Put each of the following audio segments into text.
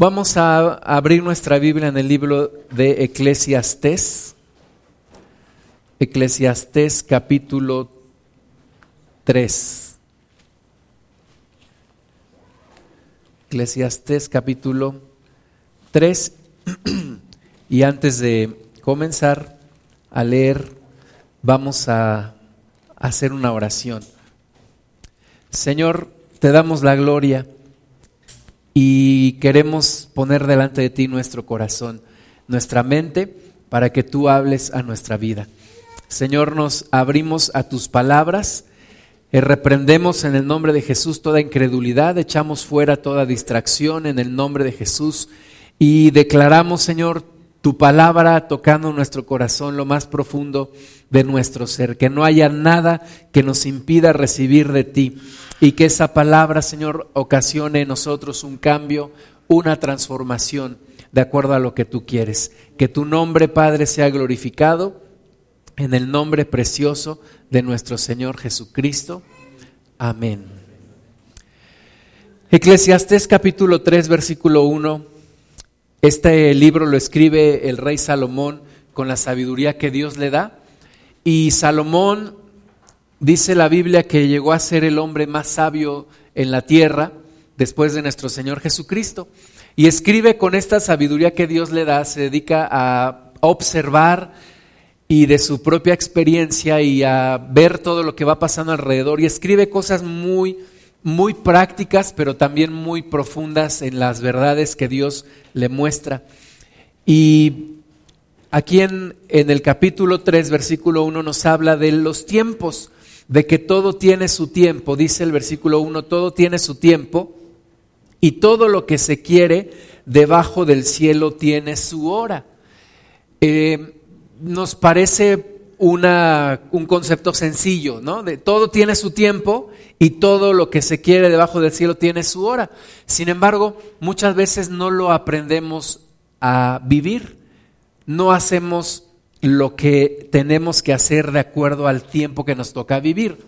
Vamos a abrir nuestra Biblia en el libro de Eclesiastés. Eclesiastés capítulo 3. Eclesiastés capítulo 3. Y antes de comenzar a leer, vamos a hacer una oración. Señor, te damos la gloria y queremos poner delante de ti nuestro corazón, nuestra mente, para que tú hables a nuestra vida. Señor, nos abrimos a tus palabras, eh, reprendemos en el nombre de Jesús toda incredulidad, echamos fuera toda distracción en el nombre de Jesús y declaramos, Señor, tu palabra tocando nuestro corazón, lo más profundo de nuestro ser, que no haya nada que nos impida recibir de ti y que esa palabra, Señor, ocasione en nosotros un cambio, una transformación de acuerdo a lo que tú quieres. Que tu nombre, Padre, sea glorificado en el nombre precioso de nuestro Señor Jesucristo. Amén. Eclesiastés capítulo 3, versículo 1. Este libro lo escribe el rey Salomón con la sabiduría que Dios le da. Y Salomón Dice la Biblia que llegó a ser el hombre más sabio en la tierra después de nuestro Señor Jesucristo. Y escribe con esta sabiduría que Dios le da, se dedica a observar y de su propia experiencia y a ver todo lo que va pasando alrededor y escribe cosas muy muy prácticas, pero también muy profundas en las verdades que Dios le muestra. Y aquí en, en el capítulo 3, versículo 1 nos habla de los tiempos de que todo tiene su tiempo, dice el versículo 1, todo tiene su tiempo y todo lo que se quiere debajo del cielo tiene su hora. Eh, nos parece una, un concepto sencillo, ¿no? De todo tiene su tiempo y todo lo que se quiere debajo del cielo tiene su hora. Sin embargo, muchas veces no lo aprendemos a vivir, no hacemos lo que tenemos que hacer de acuerdo al tiempo que nos toca vivir.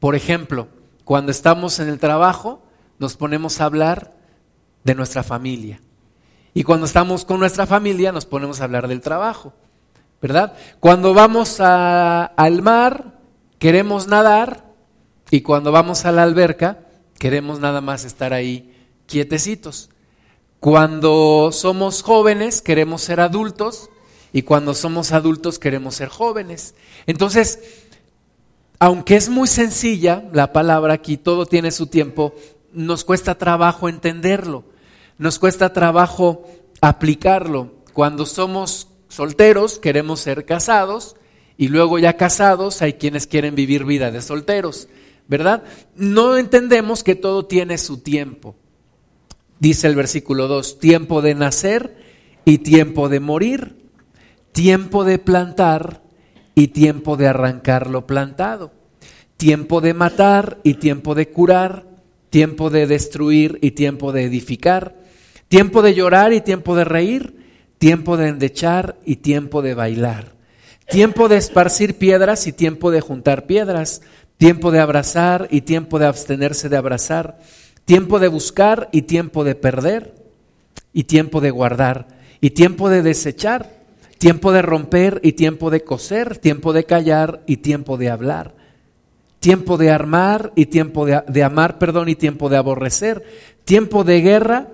Por ejemplo, cuando estamos en el trabajo, nos ponemos a hablar de nuestra familia. Y cuando estamos con nuestra familia, nos ponemos a hablar del trabajo. ¿Verdad? Cuando vamos al mar, queremos nadar. Y cuando vamos a la alberca, queremos nada más estar ahí quietecitos. Cuando somos jóvenes, queremos ser adultos y cuando somos adultos queremos ser jóvenes. Entonces, aunque es muy sencilla la palabra aquí, todo tiene su tiempo, nos cuesta trabajo entenderlo, nos cuesta trabajo aplicarlo. Cuando somos solteros queremos ser casados y luego ya casados hay quienes quieren vivir vida de solteros, ¿verdad? No entendemos que todo tiene su tiempo. Dice el versículo 2, tiempo de nacer y tiempo de morir tiempo de plantar y tiempo de arrancar lo plantado, tiempo de matar y tiempo de curar, tiempo de destruir y tiempo de edificar, tiempo de llorar y tiempo de reír, tiempo de endechar y tiempo de bailar, tiempo de esparcir piedras y tiempo de juntar piedras, tiempo de abrazar y tiempo de abstenerse de abrazar, tiempo de buscar y tiempo de perder, y tiempo de guardar, y tiempo de desechar, tiempo de romper y tiempo de coser, tiempo de callar y tiempo de hablar, tiempo de armar y tiempo de, amar, perdón, y tiempo de aborrecer, tiempo de guerra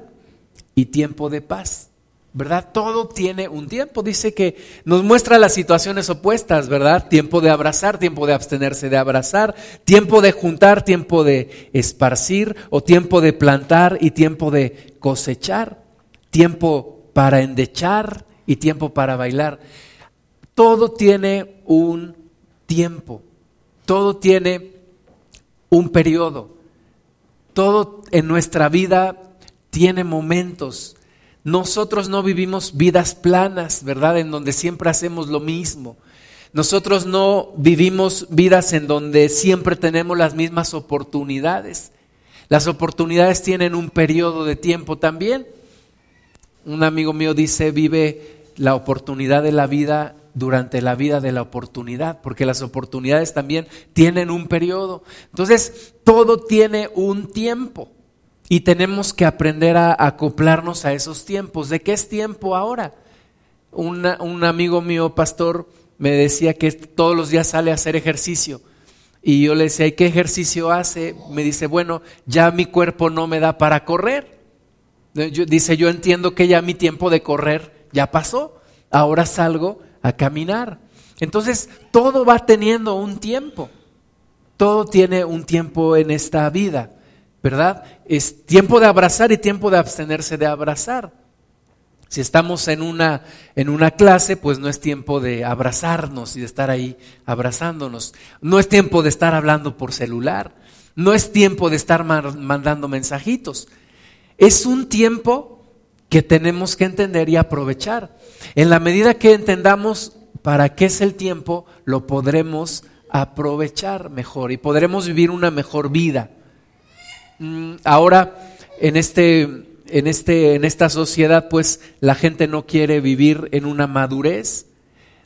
y tiempo de paz. ¿Verdad? Todo tiene un tiempo. Dice que nos muestra las situaciones opuestas, ¿verdad? Tiempo de abrazar, tiempo de abstenerse de abrazar, tiempo de juntar, tiempo de esparcir, o tiempo de plantar y tiempo de cosechar, tiempo para endechar y tiempo para bailar. Todo tiene un tiempo, todo tiene un periodo, todo en nuestra vida tiene momentos. Nosotros no vivimos vidas planas, ¿verdad? En donde siempre hacemos lo mismo. Nosotros no vivimos vidas en donde siempre tenemos las mismas oportunidades. Las oportunidades tienen un periodo de tiempo también. Un amigo mío dice, vive la oportunidad de la vida durante la vida de la oportunidad, porque las oportunidades también tienen un periodo. Entonces, todo tiene un tiempo. Y tenemos que aprender a acoplarnos a esos tiempos. ¿De qué es tiempo ahora? un amigo mío, pastor, me decía que todos los días sale a hacer ejercicio. Y yo le decía, ¿y qué ejercicio hace? Me dice, bueno, ya mi cuerpo no me da para correr. dice, yo entiendo que ya mi tiempo de correr ya pasó. Ahora salgo a caminar. Entonces, todo va teniendo un tiempo. Todo tiene un tiempo en esta vida, ¿verdad? Es tiempo de abrazar y tiempo de abstenerse de abrazar. Si estamos en una, en una clase, pues no es tiempo de abrazarnos y de estar ahí abrazándonos. No es tiempo de estar hablando por celular. No es tiempo de estar mandando mensajitos. Es un tiempo que tenemos que entender y aprovechar. En la medida que entendamos para qué es el tiempo, lo podremos aprovechar mejor y podremos vivir una mejor vida. Mm, ahora, en este en, este, en esta sociedad, pues la gente no quiere vivir en una madurez,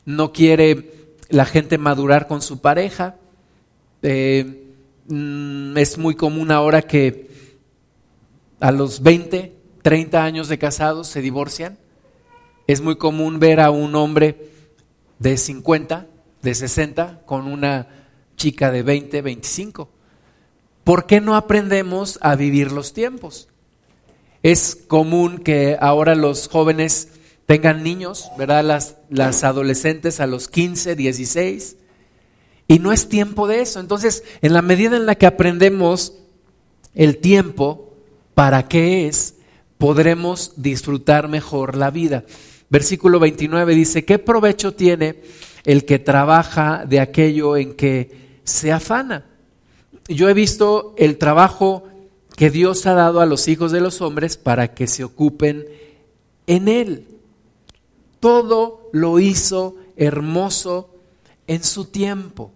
no quiere la gente madurar con su pareja. Eh, mm, es muy común ahora que a los 20, 30 años de casados se divorcian. Es muy común ver a un hombre de 50, de 60, con una chica de 20, 25. ¿Por qué no aprendemos a vivir los tiempos? Es común que ahora los jóvenes tengan niños, ¿verdad? Las, adolescentes a los 15, 16. Y no es tiempo de eso. Entonces, en la medida en la que aprendemos el tiempo, para qué es, podremos disfrutar mejor la vida. Versículo 29 dice, ¿qué provecho tiene el que trabaja de aquello en que se afana? Yo he visto el trabajo que Dios ha dado a los hijos de los hombres para que se ocupen en Él. Todo lo hizo hermoso en su tiempo.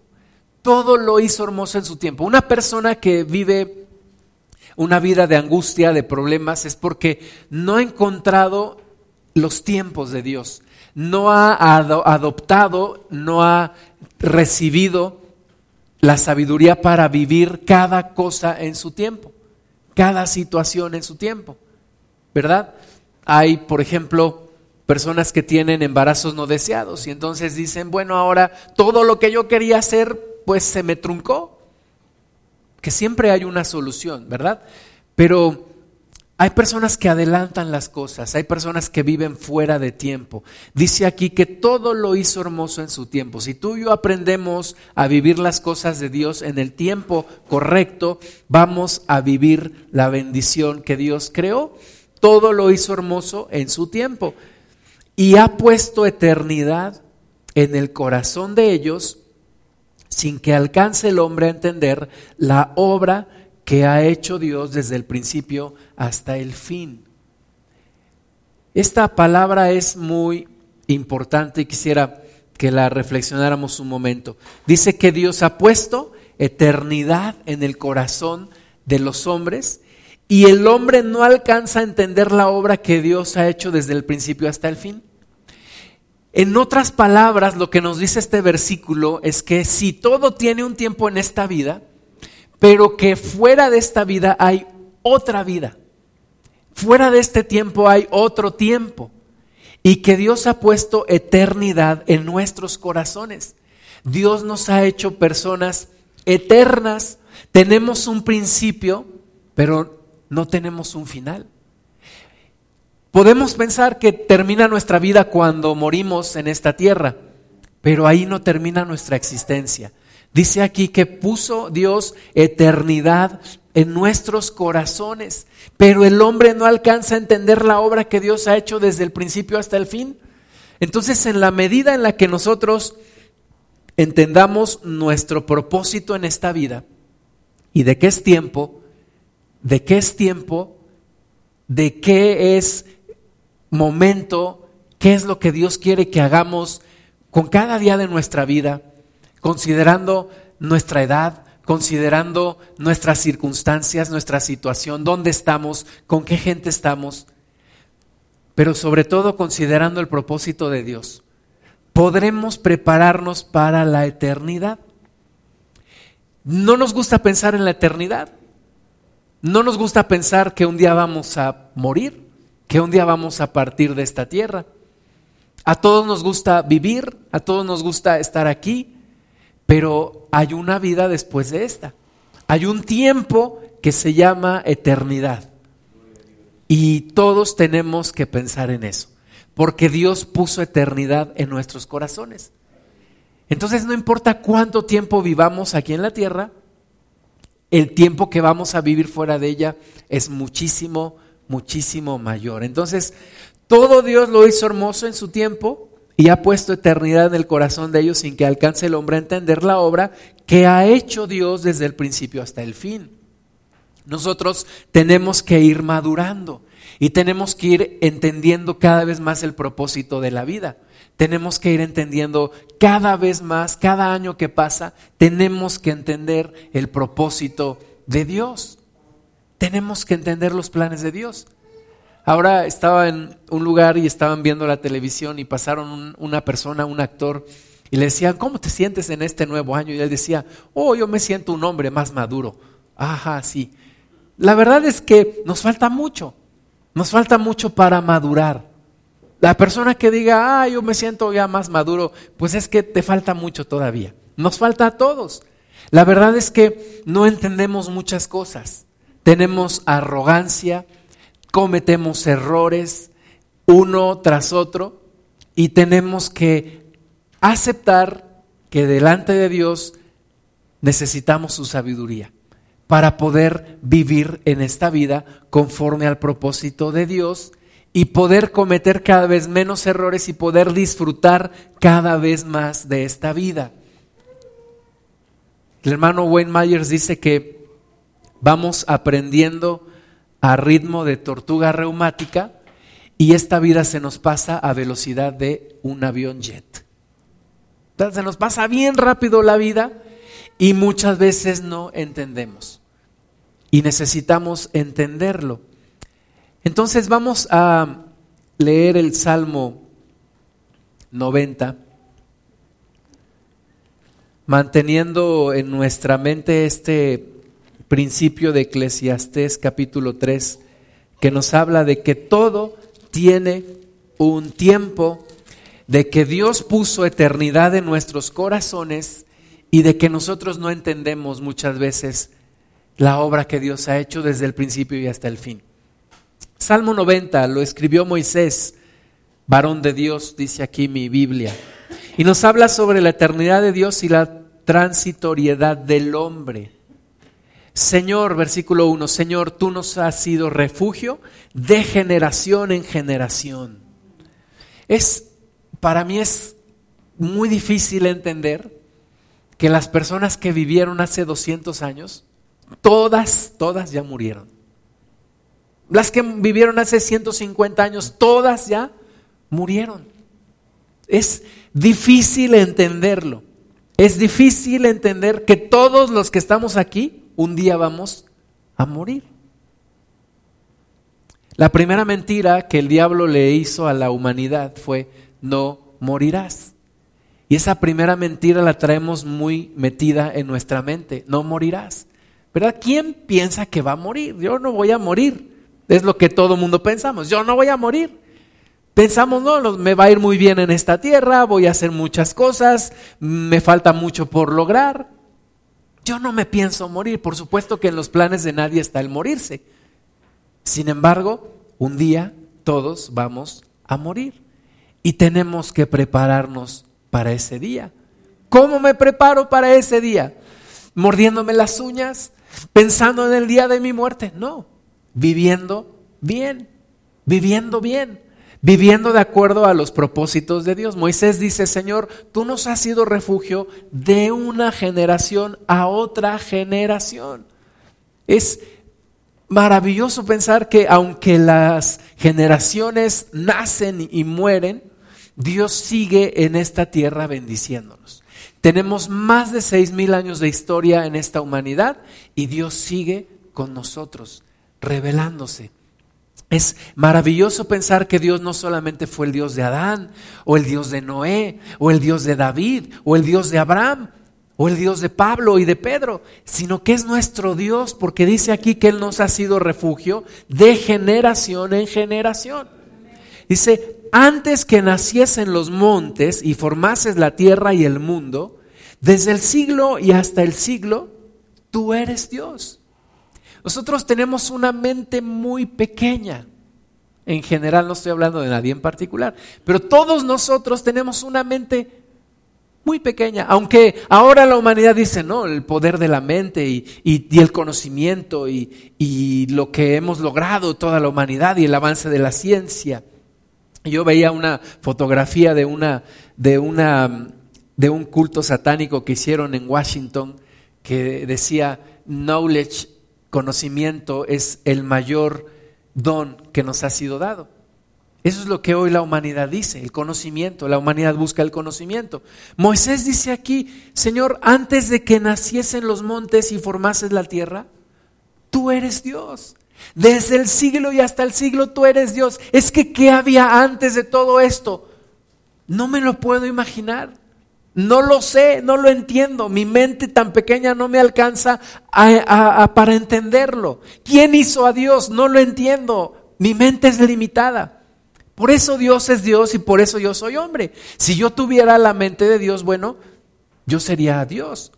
Todo lo hizo hermoso en su tiempo. Una persona que vive una vida de angustia, de problemas, es porque no ha encontrado los tiempos de Dios. No ha adoptado, no ha recibido la sabiduría para vivir cada cosa en su tiempo cada situación en su tiempo, ¿verdad? Hay, por ejemplo, personas que tienen embarazos no deseados y entonces dicen, bueno, ahora todo lo que yo quería hacer, pues se me truncó. Que siempre hay una solución, ¿verdad? Pero hay personas que adelantan las cosas, hay personas que viven fuera de tiempo. Dice aquí que todo lo hizo hermoso en su tiempo. Si tú y yo aprendemos a vivir las cosas de Dios en el tiempo correcto, vamos a vivir la bendición que Dios creó. Todo lo hizo hermoso en su tiempo. Y ha puesto eternidad en el corazón de ellos sin que alcance el hombre a entender la obra que ha hecho Dios desde el principio hasta el fin. Esta palabra es muy importante y quisiera que la reflexionáramos un momento. Dice que Dios ha puesto eternidad en el corazón de los hombres y el hombre no alcanza a entender la obra que Dios ha hecho desde el principio hasta el fin. En otras palabras, lo que nos dice este versículo es que si todo tiene un tiempo en esta vida, pero que fuera de esta vida hay otra vida. Fuera de este tiempo hay otro tiempo. Y que Dios ha puesto eternidad en nuestros corazones. Dios nos ha hecho personas eternas. Tenemos un principio, pero no tenemos un final. Podemos pensar que termina nuestra vida cuando morimos en esta tierra, pero ahí no termina nuestra existencia. Dice aquí que puso Dios eternidad en nuestros corazones, pero el hombre no alcanza a entender la obra que Dios ha hecho desde el principio hasta el fin. Entonces, en la medida en la que nosotros entendamos nuestro propósito en esta vida y de qué es tiempo, de qué es tiempo, de qué es momento, qué es lo que Dios quiere que hagamos con cada día de nuestra vida, considerando nuestra edad, considerando nuestras circunstancias, nuestra situación, dónde estamos, con qué gente estamos, pero sobre todo considerando el propósito de Dios, podremos prepararnos para la eternidad. No nos gusta pensar en la eternidad. No nos gusta pensar que un día vamos a morir, que un día vamos a partir de esta tierra. A todos nos gusta vivir, a todos nos gusta estar aquí, pero hay una vida después de esta. Hay un tiempo que se llama eternidad. Y todos tenemos que pensar en eso, porque Dios puso eternidad en nuestros corazones. Entonces no importa cuánto tiempo vivamos aquí en la tierra, el tiempo que vamos a vivir fuera de ella es muchísimo, muchísimo mayor. Entonces, todo Dios lo hizo hermoso en su tiempo y ha puesto eternidad en el corazón de ellos sin que alcance el hombre a entender la obra que ha hecho Dios desde el principio hasta el fin. Nosotros tenemos que ir madurando y tenemos que ir entendiendo cada vez más el propósito de la vida. Tenemos que ir entendiendo cada vez más, cada año que pasa, tenemos que entender el propósito de Dios. Tenemos que entender los planes de Dios. Ahora estaba en un lugar y estaban viendo la televisión y pasaron una persona, un actor, y le decían, ¿cómo te sientes en este nuevo año? Y él decía, oh, yo me siento un hombre más maduro. Ajá, sí. La verdad es que nos falta mucho, nos falta mucho para madurar. La persona que diga, ah, yo me siento ya más maduro, pues es que te falta mucho todavía. Nos falta a todos. La verdad es que no entendemos muchas cosas. Tenemos arrogancia, cometemos errores uno tras otro y tenemos que aceptar que delante de Dios necesitamos su sabiduría para poder vivir en esta vida conforme al propósito de Dios y poder cometer cada vez menos errores y poder disfrutar cada vez más de esta vida. El hermano Wayne Myers dice que vamos aprendiendo a ritmo de tortuga reumática y esta vida se nos pasa a velocidad de un avión jet. Se nos pasa bien rápido la vida y muchas veces no entendemos. Y necesitamos entenderlo. Entonces vamos a leer el Salmo 90, manteniendo en nuestra mente este principio de Eclesiastés capítulo 3, que nos habla de que todo tiene un tiempo, de que Dios puso eternidad en nuestros corazones y de que nosotros no entendemos muchas veces la obra que Dios ha hecho desde el principio y hasta el fin. Salmo 90 lo escribió Moisés, varón de Dios, dice aquí mi Biblia. Y nos habla sobre la eternidad de Dios y la transitoriedad del hombre. Señor, versículo 1, Señor, tú nos has sido refugio de generación en generación. Es, para mí es muy difícil entender que las personas que vivieron hace 200 años, todas, todas ya murieron. Las que vivieron hace 150 años, todas ya murieron. Es difícil entenderlo. Es difícil entender que todos los que estamos aquí un día vamos a morir. La primera mentira que el diablo le hizo a la humanidad fue no morirás. Y esa primera mentira la traemos muy metida en nuestra mente, no morirás. ¿Verdad? ¿Quién piensa que va a morir? Yo no voy a morir. Es lo que todo mundo pensamos. Yo no voy a morir. Pensamos, no, me va a ir muy bien en esta tierra, voy a hacer muchas cosas, me falta mucho por lograr. Yo no me pienso morir. Por supuesto que en los planes de nadie está el morirse. Sin embargo, un día todos vamos a morir y tenemos que prepararnos para ese día. ¿Cómo me preparo para ese día? ¿Mordiéndome las uñas? ¿Pensando en el día de mi muerte? No viviendo bien, viviendo bien, viviendo de acuerdo a los propósitos de Dios. Moisés dice, Señor, tú nos has sido refugio de una generación a otra generación. Es maravilloso pensar que aunque las generaciones nacen y mueren, Dios sigue en esta tierra bendiciéndonos. Tenemos más de seis mil años de historia en esta humanidad y Dios sigue con nosotros revelándose. Es maravilloso pensar que Dios no solamente fue el Dios de Adán, o el Dios de Noé, o el Dios de David, o el Dios de Abraham, o el Dios de Pablo y de Pedro, sino que es nuestro Dios, porque dice aquí que Él nos ha sido refugio de generación en generación. Dice, antes que naciesen los montes y formases la tierra y el mundo, desde el siglo y hasta el siglo, tú eres Dios. Nosotros tenemos una mente muy pequeña. En general, no estoy hablando de nadie en particular, pero todos nosotros tenemos una mente muy pequeña, aunque ahora la humanidad dice, no, el poder de la mente y, el conocimiento y, lo que hemos logrado toda la humanidad y el avance de la ciencia. Yo veía una fotografía de de un culto satánico que hicieron en Washington que decía, knowledge, conocimiento es el mayor don que nos ha sido dado. Eso es lo que hoy la humanidad dice, el conocimiento. La humanidad busca el conocimiento. Moisés dice aquí, Señor, antes de que naciesen los montes y formases la tierra, tú eres Dios. Desde el siglo y hasta el siglo tú eres Dios. Es que, ¿qué había antes de todo esto? No me lo puedo imaginar. No lo sé, no lo entiendo. Mi mente tan pequeña no me alcanza para entenderlo. ¿Quién hizo a Dios? No lo entiendo. Mi mente es limitada. Por eso Dios es Dios y por eso yo soy hombre. Si yo tuviera la mente de Dios, bueno, yo sería Dios.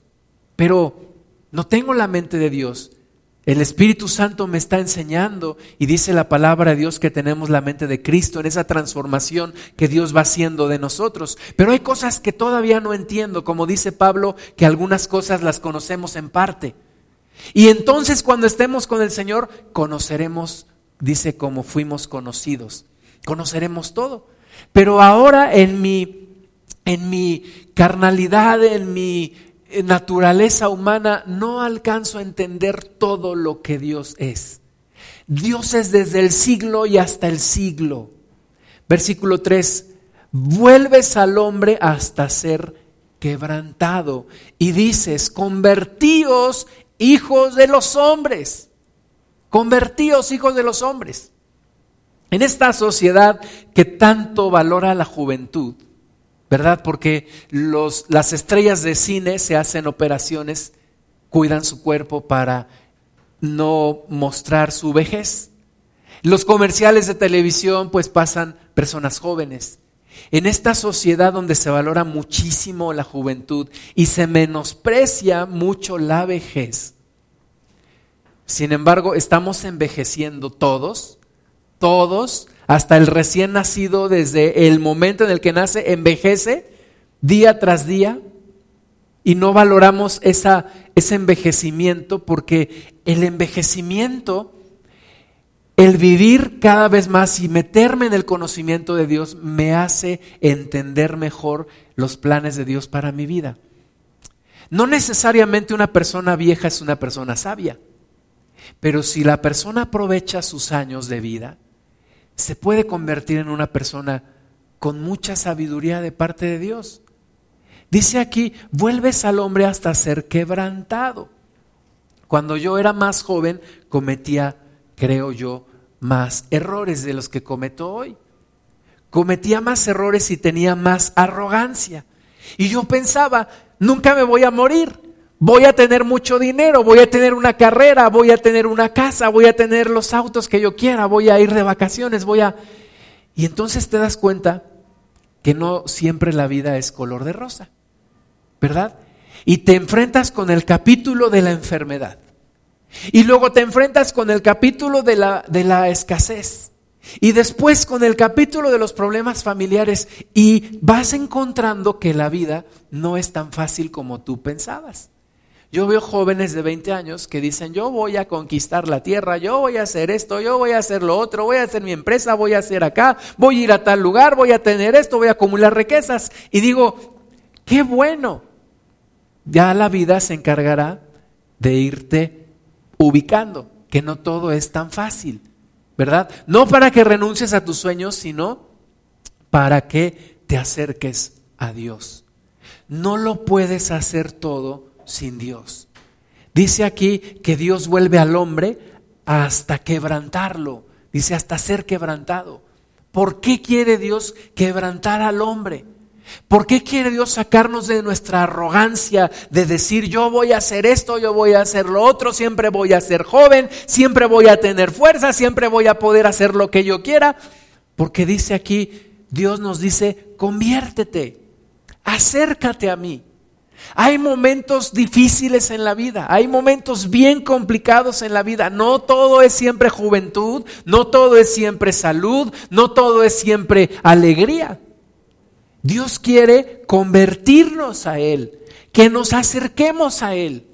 Pero no tengo la mente de Dios. El Espíritu Santo me está enseñando y dice la palabra de Dios que tenemos la mente de Cristo en esa transformación que Dios va haciendo de nosotros. Pero hay cosas que todavía no entiendo, como dice Pablo, que algunas cosas las conocemos en parte. Y entonces cuando estemos con el Señor, conoceremos, dice, como fuimos conocidos conoceremos todo. Pero ahora en mi, en mi carnalidad, en mi naturaleza humana, no alcanzo a entender todo lo que Dios es. Dios es desde el siglo y hasta el siglo. Versículo 3, vuelves al hombre hasta ser quebrantado y dices, convertíos hijos de los hombres, convertíos hijos de los hombres. En esta sociedad que tanto valora la juventud, ¿verdad? Porque los, las estrellas de cine se hacen operaciones, cuidan su cuerpo para no mostrar su vejez. Los comerciales de televisión pues pasan personas jóvenes. En esta sociedad donde se valora muchísimo la juventud y se menosprecia mucho la vejez, sin embargo, estamos envejeciendo todos todos, hasta el recién nacido, desde el momento en el que nace, envejece día tras día y no valoramos ese envejecimiento porque el envejecimiento, el vivir cada vez más y meterme en el conocimiento de Dios me hace entender mejor los planes de Dios para mi vida. No necesariamente una persona vieja es una persona sabia, pero si la persona aprovecha sus años de vida, se puede convertir en una persona con mucha sabiduría de parte de Dios. Dice aquí, vuelves al hombre hasta ser quebrantado. Cuando yo era más joven, cometía, creo yo, más errores de los que cometo hoy. Cometía más errores y tenía más arrogancia. Y yo pensaba, nunca me voy a morir voy a tener mucho dinero, voy a tener una carrera, voy a tener una casa, voy a tener los autos que yo quiera, voy a ir de vacaciones, voy a... Y entonces te das cuenta que no siempre la vida es color de rosa, ¿verdad? Y te enfrentas con el capítulo de la enfermedad. Y luego te enfrentas con el capítulo de la, de la escasez. Y después con el capítulo de los problemas familiares. Y vas encontrando que la vida no es tan fácil como tú pensabas. Yo veo jóvenes de 20 años que dicen, yo voy a conquistar la tierra, yo voy a hacer esto, yo voy a hacer lo otro, voy a hacer mi empresa, voy a hacer acá, voy a ir a tal lugar, voy a tener esto, voy a acumular riquezas. Y digo, qué bueno. Ya la vida se encargará de irte ubicando, que no todo es tan fácil, ¿verdad? No para que renuncies a tus sueños, sino para que te acerques a Dios. No lo puedes hacer todo sin Dios. Dice aquí que Dios vuelve al hombre hasta quebrantarlo. Dice hasta ser quebrantado. ¿Por qué quiere Dios quebrantar al hombre? ¿Por qué quiere Dios sacarnos de nuestra arrogancia de decir yo voy a hacer esto, yo voy a hacer lo otro, siempre voy a ser joven, siempre voy a tener fuerza, siempre voy a poder hacer lo que yo quiera? Porque dice aquí, Dios nos dice, conviértete, acércate a mí. Hay momentos difíciles en la vida, hay momentos bien complicados en la vida. No todo es siempre juventud, no todo es siempre salud, no todo es siempre alegría. Dios quiere convertirnos a Él, que nos acerquemos a Él.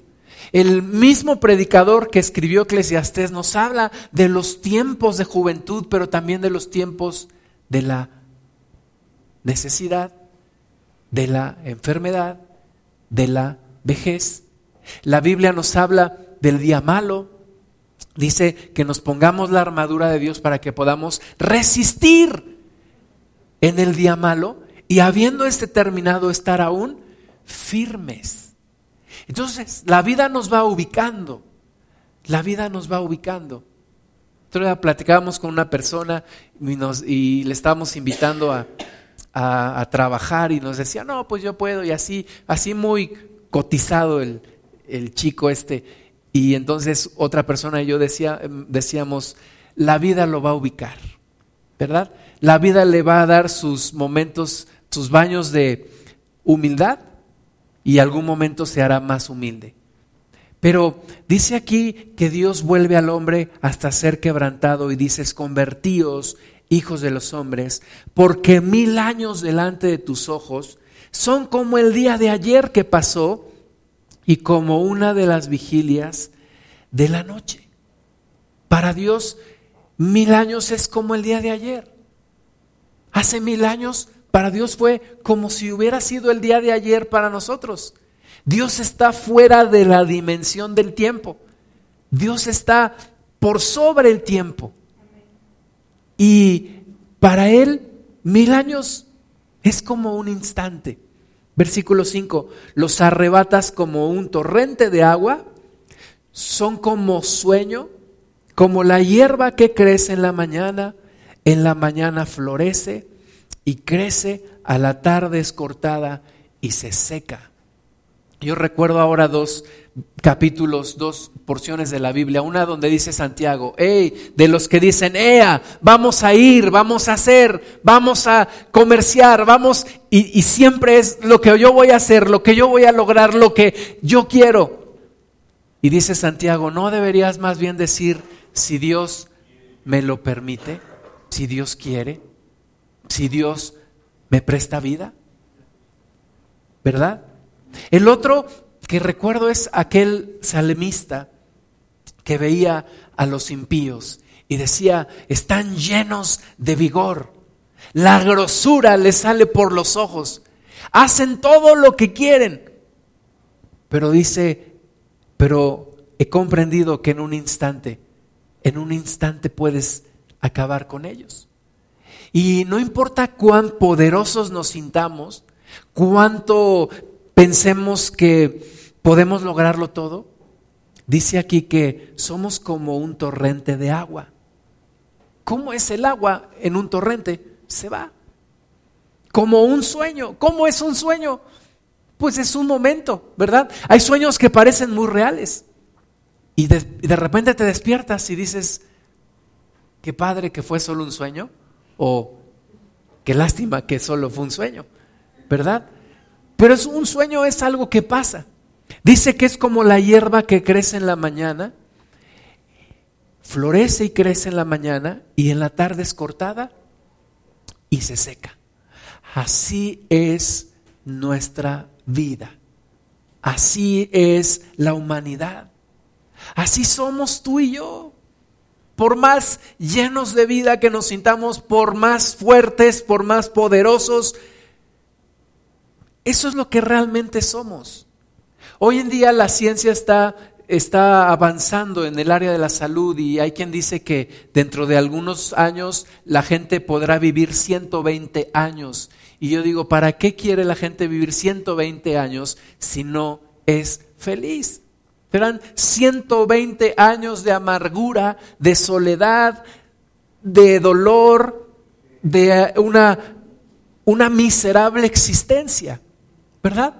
El mismo predicador que escribió Eclesiastés nos habla de los tiempos de juventud, pero también de los tiempos de la necesidad, de la enfermedad, de la vejez. La Biblia nos habla del día malo. Dice que nos pongamos la armadura de Dios para que podamos resistir en el día malo y habiendo este terminado estar aún firmes. Entonces, la vida nos va ubicando. La vida nos va ubicando. Día platicábamos con una persona y, y le estábamos invitando a, a, trabajar y nos decía, no, pues yo puedo, y así, así muy cotizado el, el chico este. Y entonces otra persona y yo decía, decíamos, la vida lo va a ubicar, ¿verdad? La vida le va a dar sus momentos, sus baños de humildad y algún momento se hará más humilde. Pero dice aquí que Dios vuelve al hombre hasta ser quebrantado y dices, convertíos hijos de los hombres, porque mil años delante de tus ojos son como el día de ayer que pasó y como una de las vigilias de la noche. Para Dios, mil años es como el día de ayer. Hace mil años, para Dios fue como si hubiera sido el día de ayer para nosotros. Dios está fuera de la dimensión del tiempo. Dios está por sobre el tiempo. Y para él, mil años es como un instante. Versículo 5, los arrebatas como un torrente de agua, son como sueño, como la hierba que crece en la mañana, en la mañana florece y crece, a la tarde es cortada y se seca. Yo recuerdo ahora dos capítulos, dos porciones de la Biblia. Una donde dice Santiago, hey, de los que dicen, ea, vamos a ir, vamos a hacer, vamos a comerciar, vamos, y, y siempre es lo que yo voy a hacer, lo que yo voy a lograr, lo que yo quiero. Y dice Santiago, ¿no deberías más bien decir, si Dios me lo permite, si Dios quiere, si Dios me presta vida? ¿Verdad? El otro que recuerdo es aquel salemista que veía a los impíos y decía, están llenos de vigor, la grosura les sale por los ojos, hacen todo lo que quieren, pero dice, pero he comprendido que en un instante, en un instante puedes acabar con ellos. Y no importa cuán poderosos nos sintamos, cuánto pensemos que ¿Podemos lograrlo todo? Dice aquí que somos como un torrente de agua. ¿Cómo es el agua en un torrente? Se va. Como un sueño. ¿Cómo es un sueño? Pues es un momento, ¿verdad? Hay sueños que parecen muy reales. Y de, repente te despiertas y dices, qué padre que fue solo un sueño. O qué lástima que solo fue un sueño, ¿verdad? Pero es un sueño es algo que pasa. Dice que es como la hierba que crece en la mañana, florece y crece en la mañana y en la tarde es cortada y se seca. Así es nuestra vida. Así es la humanidad. Así somos tú y yo. Por más llenos de vida que nos sintamos, por más fuertes, por más poderosos, eso es lo que realmente somos. Hoy en día la ciencia está, está avanzando en el área de la salud y hay quien dice que dentro de algunos años la gente podrá vivir 120 años. Y yo digo, ¿para qué quiere la gente vivir 120 años si no es feliz? Serán 120 años de amargura, de soledad, de dolor, de una una miserable existencia, ¿verdad?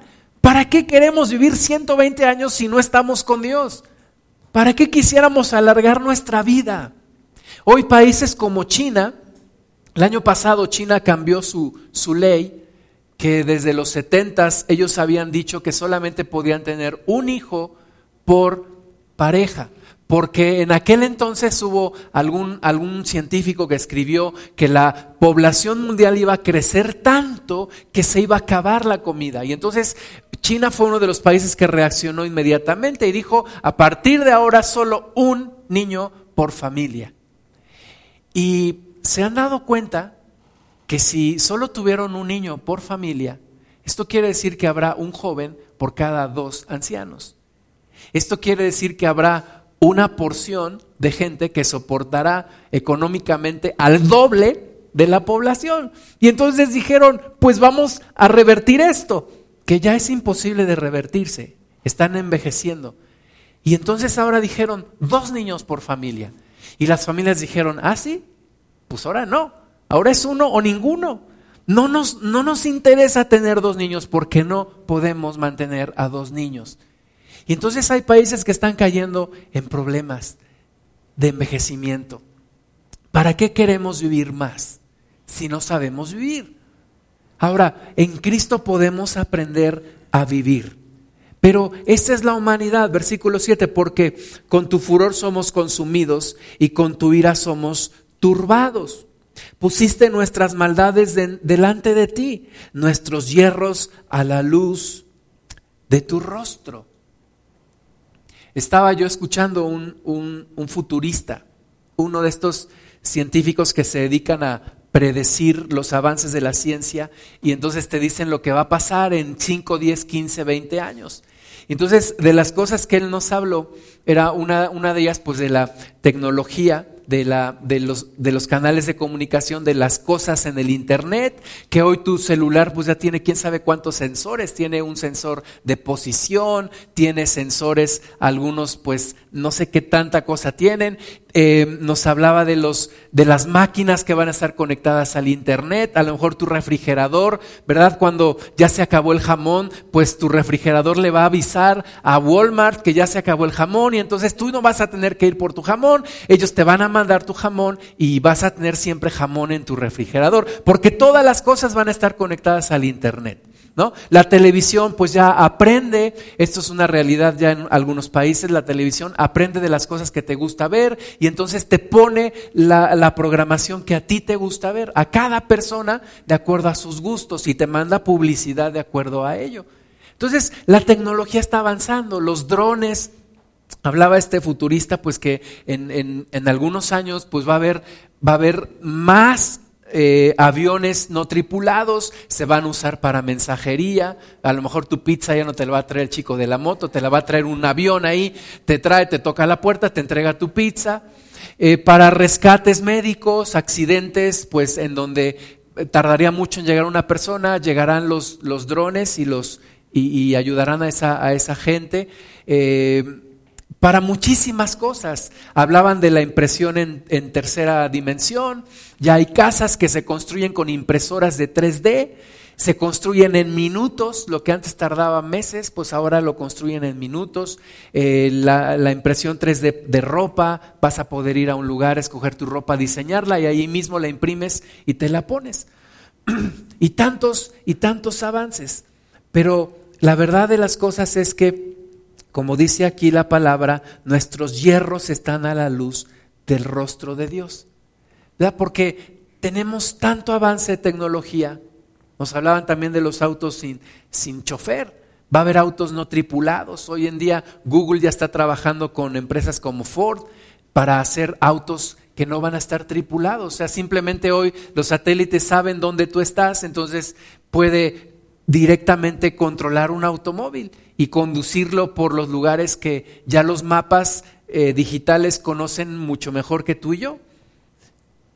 ¿Para qué queremos vivir 120 años si no estamos con Dios? ¿Para qué quisiéramos alargar nuestra vida? Hoy países como China, el año pasado China cambió su, su ley, que desde los 70 ellos habían dicho que solamente podían tener un hijo por pareja porque en aquel entonces hubo algún, algún, científico que escribió que la población mundial iba a crecer tanto que se iba a acabar la comida. Y entonces China fue uno de los países que reaccionó inmediatamente y dijo, a partir de ahora solo un niño por familia. Y se han dado cuenta que si solo tuvieron un niño por familia, esto quiere decir que habrá un joven por cada dos ancianos. Esto quiere decir que habrá una porción de gente que soportará económicamente al doble de la población. Y entonces dijeron, pues vamos a revertir esto, que ya es imposible de revertirse, están envejeciendo. Y entonces ahora dijeron, dos niños por familia. Y las familias dijeron, ah, sí, pues ahora no, ahora es uno o ninguno. No nos, no nos interesa tener dos niños porque no podemos mantener a dos niños. Y entonces hay países que están cayendo en problemas de envejecimiento. ¿Para qué queremos vivir más si no sabemos vivir? Ahora, en Cristo podemos aprender a vivir. Pero esta es la humanidad, versículo 7, porque con tu furor somos consumidos y con tu ira somos turbados. Pusiste nuestras maldades delante de ti, nuestros hierros a la luz de tu rostro. Estaba yo escuchando un, un, futurista, uno de estos científicos que se dedican a predecir los avances de la ciencia y entonces te dicen lo que va a pasar en 5, 10, 15, 20 años. Entonces, de las cosas que él nos habló, era una, una de ellas pues de la tecnología de, la, de, los, de los canales de comunicación, de las cosas en el Internet, que hoy tu celular pues ya tiene quién sabe cuántos sensores, tiene un sensor de posición, tiene sensores, algunos pues no sé qué tanta cosa tienen, eh, nos hablaba de, los, de las máquinas que van a estar conectadas al Internet, a lo mejor tu refrigerador, ¿verdad? Cuando ya se acabó el jamón, pues tu refrigerador le va a avisar a Walmart que ya se acabó el jamón y entonces tú no vas a tener que ir por tu jamón, ellos te van a mandar tu jamón y vas a tener siempre jamón en tu refrigerador, porque todas las cosas van a estar conectadas al Internet. La televisión pues ya aprende, esto es una realidad ya en algunos países, la televisión aprende de las cosas que te gusta ver y entonces te pone la, la programación que a ti te gusta ver, a cada persona de acuerdo a sus gustos y te manda publicidad de acuerdo a ello. Entonces la tecnología está avanzando, los drones, Hablaba este futurista, pues que en, en, en, algunos años, pues va a haber, va a haber más eh, aviones no tripulados se van a usar para mensajería. A lo mejor tu pizza ya no te la va a traer el chico de la moto, te la va a traer un avión ahí, te trae, te toca la puerta, te entrega tu pizza. Eh, para rescates médicos, accidentes, pues en donde tardaría mucho en llegar una persona, llegarán los, los drones y, los, y, ayudarán a esa, a esa gente. Eh, para muchísimas cosas. Hablaban de la impresión en, tercera dimensión, ya hay casas que se construyen con impresoras de 3D, se construyen en minutos, lo que antes tardaba meses, pues ahora lo construyen en minutos. Eh, la, la, impresión 3D de ropa, vas a poder ir a un lugar, escoger tu ropa, diseñarla y ahí mismo la imprimes y te la pones. y tantos y tantos avances. Pero la verdad de las cosas es que como dice aquí la palabra, nuestros hierros están a la luz del rostro de Dios. ¿Verdad? Porque tenemos tanto avance de tecnología. Nos hablaban también de los autos sin, sin chofer. Va a haber autos no tripulados. Hoy en día Google ya está trabajando con empresas como Ford para hacer autos que no van a estar tripulados. O sea, simplemente hoy los satélites saben dónde tú estás, entonces puede directamente controlar un automóvil y conducirlo por los lugares que ya los mapas eh, digitales conocen mucho mejor que tú y yo.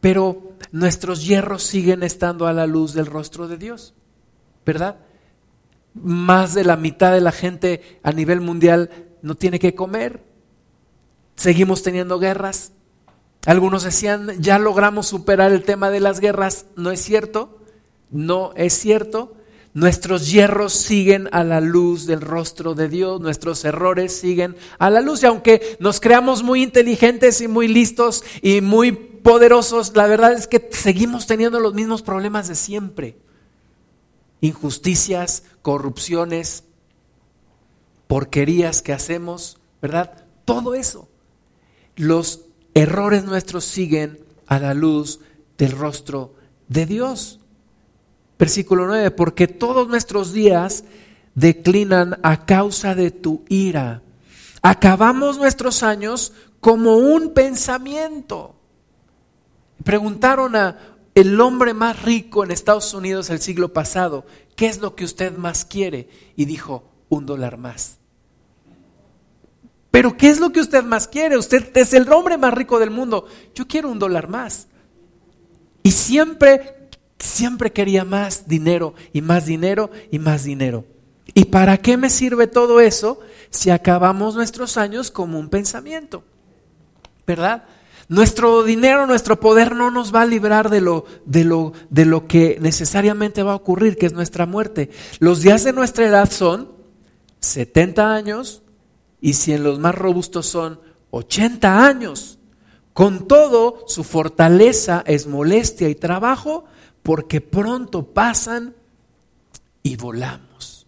Pero nuestros hierros siguen estando a la luz del rostro de Dios, ¿verdad? Más de la mitad de la gente a nivel mundial no tiene que comer. Seguimos teniendo guerras. Algunos decían, ya logramos superar el tema de las guerras. No es cierto. No es cierto. Nuestros hierros siguen a la luz del rostro de Dios, nuestros errores siguen a la luz. Y aunque nos creamos muy inteligentes y muy listos y muy poderosos, la verdad es que seguimos teniendo los mismos problemas de siempre. Injusticias, corrupciones, porquerías que hacemos, ¿verdad? Todo eso. Los errores nuestros siguen a la luz del rostro de Dios. Versículo 9, porque todos nuestros días declinan a causa de tu ira. Acabamos nuestros años como un pensamiento. Preguntaron a el hombre más rico en Estados Unidos el siglo pasado, ¿qué es lo que usted más quiere? Y dijo, un dólar más. Pero ¿qué es lo que usted más quiere? Usted es el hombre más rico del mundo. Yo quiero un dólar más. Y siempre, siempre quería más dinero y más dinero y más dinero. ¿Y para qué me sirve todo eso si acabamos nuestros años como un pensamiento? ¿Verdad? Nuestro dinero, nuestro poder no nos va a librar de lo, de, lo, de lo que necesariamente va a ocurrir, que es nuestra muerte. Los días de nuestra edad son 70 años, y si en los más robustos son 80 años. Con todo, su fortaleza es molestia y trabajo porque pronto pasan y volamos.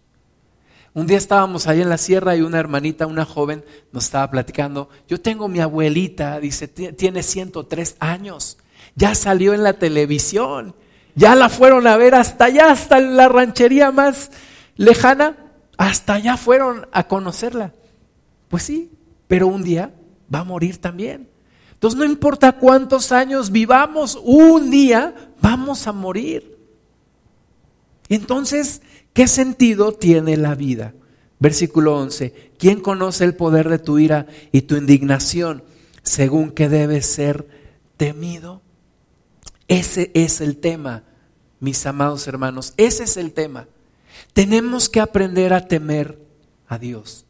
Un día estábamos ahí en la sierra y una hermanita, una joven, nos estaba platicando, yo tengo mi abuelita, dice, tiene 103 años, ya salió en la televisión, ya la fueron a ver hasta allá, hasta la ranchería más lejana, hasta allá fueron a conocerla. Pues sí, pero un día va a morir también. Entonces no importa cuántos años vivamos, un día vamos a morir. Entonces, ¿qué sentido tiene la vida? Versículo 11, ¿quién conoce el poder de tu ira y tu indignación según que debe ser temido? Ese es el tema, mis amados hermanos, ese es el tema. Tenemos que aprender a temer a Dios.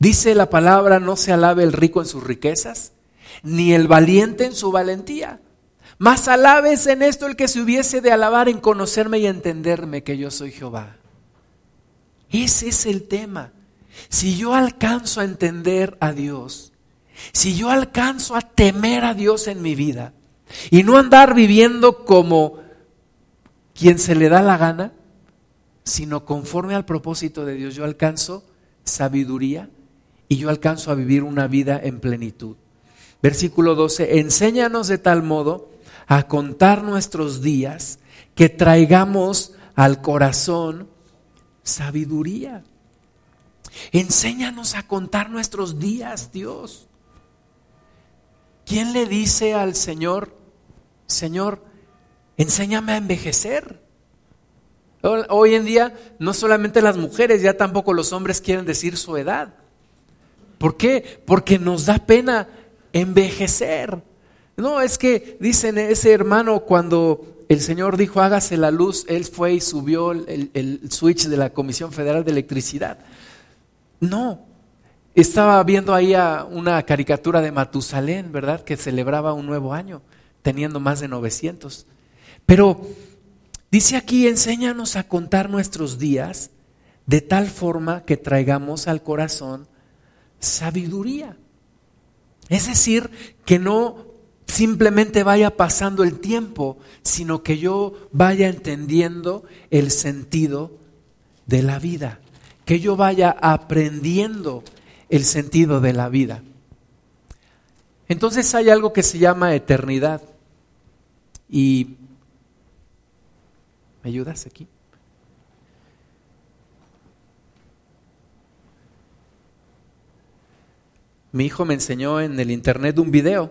Dice la palabra, no se alabe el rico en sus riquezas, ni el valiente en su valentía. Mas alabes en esto el que se hubiese de alabar en conocerme y entenderme que yo soy Jehová. Ese es el tema. Si yo alcanzo a entender a Dios, si yo alcanzo a temer a Dios en mi vida y no andar viviendo como quien se le da la gana, sino conforme al propósito de Dios, yo alcanzo sabiduría, y yo alcanzo a vivir una vida en plenitud. Versículo 12, enséñanos de tal modo a contar nuestros días que traigamos al corazón sabiduría. Enséñanos a contar nuestros días, Dios. ¿Quién le dice al Señor, Señor, enséñame a envejecer? Hoy en día no solamente las mujeres, ya tampoco los hombres quieren decir su edad. ¿Por qué? Porque nos da pena envejecer. No, es que dicen ese hermano cuando el Señor dijo hágase la luz, él fue y subió el, switch de la Comisión Federal de Electricidad. No, estaba viendo ahí una caricatura de Matusalén, ¿verdad? Que celebraba un nuevo año, teniendo más de 900. Pero dice aquí, enséñanos a contar nuestros días de tal forma que traigamos al corazón sabiduría. Es decir, que no simplemente vaya pasando el tiempo, sino que yo vaya entendiendo el sentido de la vida, que yo vaya aprendiendo el sentido de la vida. Entonces hay algo que se llama eternidad. Y ¿me ayudas aquí? Mi hijo me enseñó en el internet un video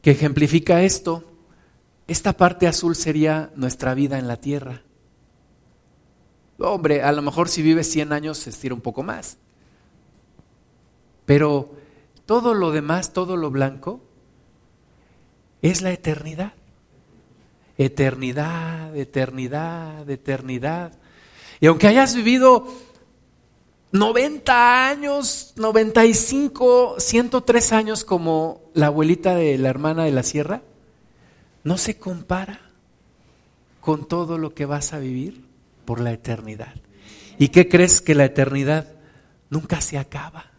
que ejemplifica esto. Esta parte azul sería nuestra vida en la tierra. Hombre, a lo mejor si vive 100 años se estira un poco más. Pero todo lo demás, todo lo blanco, es la eternidad. Eternidad, eternidad, eternidad. Y aunque hayas vivido 90 años, 95, 103 años como la abuelita de la hermana de la sierra, no se compara. con todo lo que vas a vivir por la eternidad. ¿Y qué crees que la eternidad nunca se acaba?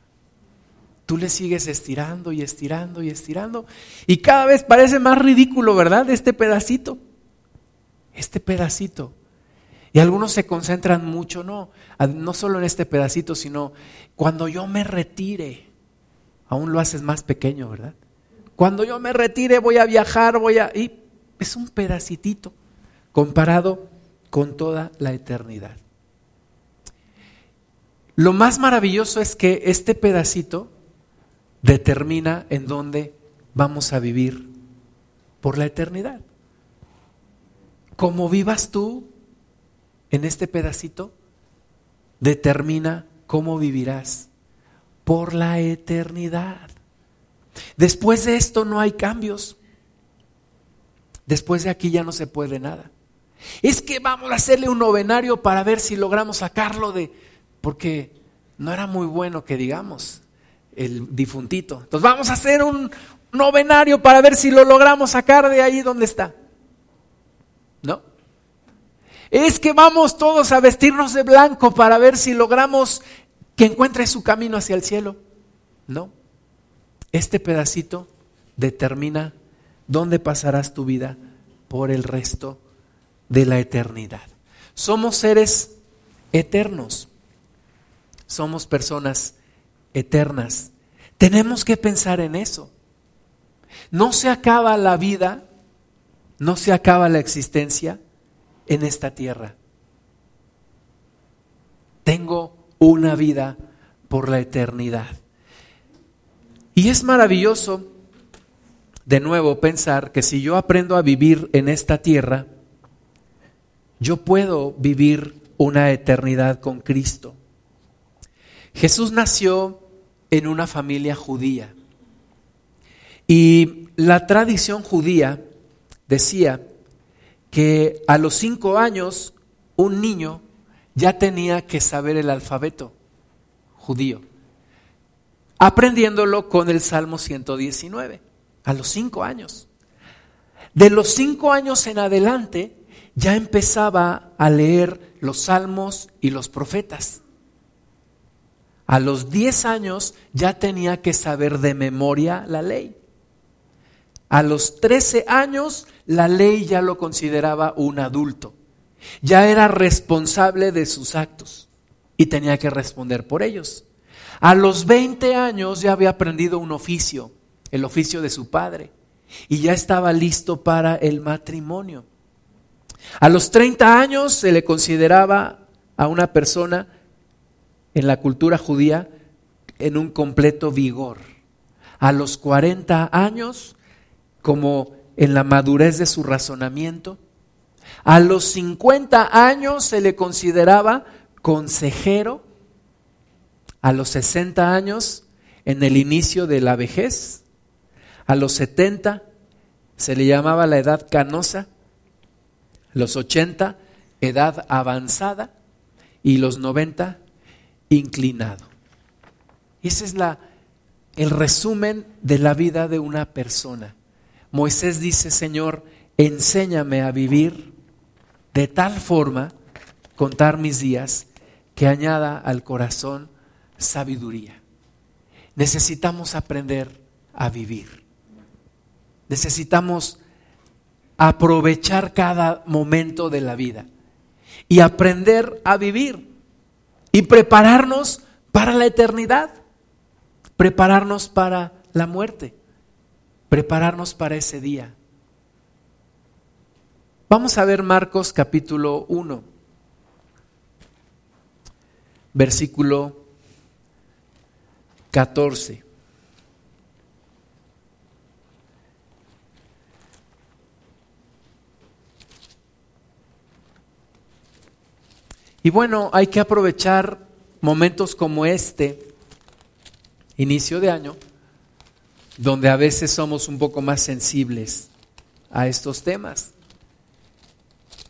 Tú le sigues estirando y estirando y estirando. Y cada vez parece más ridículo, ¿verdad? Este pedacito. Este pedacito. Y algunos se concentran mucho, no, no solo en este pedacito, sino cuando yo me retire, aún lo haces más pequeño, ¿verdad? Cuando yo me retire voy a viajar, voy a... Y es un pedacitito comparado con toda la eternidad. Lo más maravilloso es que este pedacito determina en dónde vamos a vivir por la eternidad. Como vivas tú en este pedacito, determina cómo vivirás por la eternidad. Después de esto no hay cambios. Después de aquí ya no se puede nada. Es que vamos a hacerle un novenario para ver si logramos sacarlo de... Porque no era muy bueno que digamos el difuntito. Entonces vamos a hacer un novenario para ver si lo logramos sacar de ahí donde está. ¿No? Es que vamos todos a vestirnos de blanco para ver si logramos que encuentre su camino hacia el cielo. No. Este pedacito determina dónde pasarás tu vida por el resto de la eternidad. Somos seres eternos. Somos personas eternas. Tenemos que pensar en eso. No se acaba la vida, no se acaba la existencia en esta tierra. Tengo una vida por la eternidad. Y es maravilloso, de nuevo, pensar que si yo aprendo a vivir en esta tierra, yo puedo vivir una eternidad con Cristo. Jesús nació en una familia judía. Y la tradición judía decía que a los cinco años un niño ya tenía que saber el alfabeto judío, aprendiéndolo con el Salmo 119, a los cinco años. De los cinco años en adelante ya empezaba a leer los salmos y los profetas. A los 10 años ya tenía que saber de memoria la ley. A los 13 años la ley ya lo consideraba un adulto. Ya era responsable de sus actos y tenía que responder por ellos. A los 20 años ya había aprendido un oficio, el oficio de su padre, y ya estaba listo para el matrimonio. A los 30 años se le consideraba a una persona en la cultura judía en un completo vigor. A los 40 años, como en la madurez de su razonamiento, a los 50 años se le consideraba consejero, a los 60 años en el inicio de la vejez, a los 70 se le llamaba la edad canosa, los 80 edad avanzada. Y los 90 inclinado. Ese es la, el resumen de la vida de una persona. Moisés dice, Señor, enséñame a vivir de tal forma, contar mis días, que añada al corazón sabiduría. Necesitamos aprender a vivir. Necesitamos aprovechar cada momento de la vida y aprender a vivir y prepararnos para la eternidad, prepararnos para la muerte, prepararnos para ese día. Vamos a ver Marcos capítulo 1, versículo 14. Y bueno, hay que aprovechar momentos como este, inicio de año, donde a veces somos un poco más sensibles a estos temas.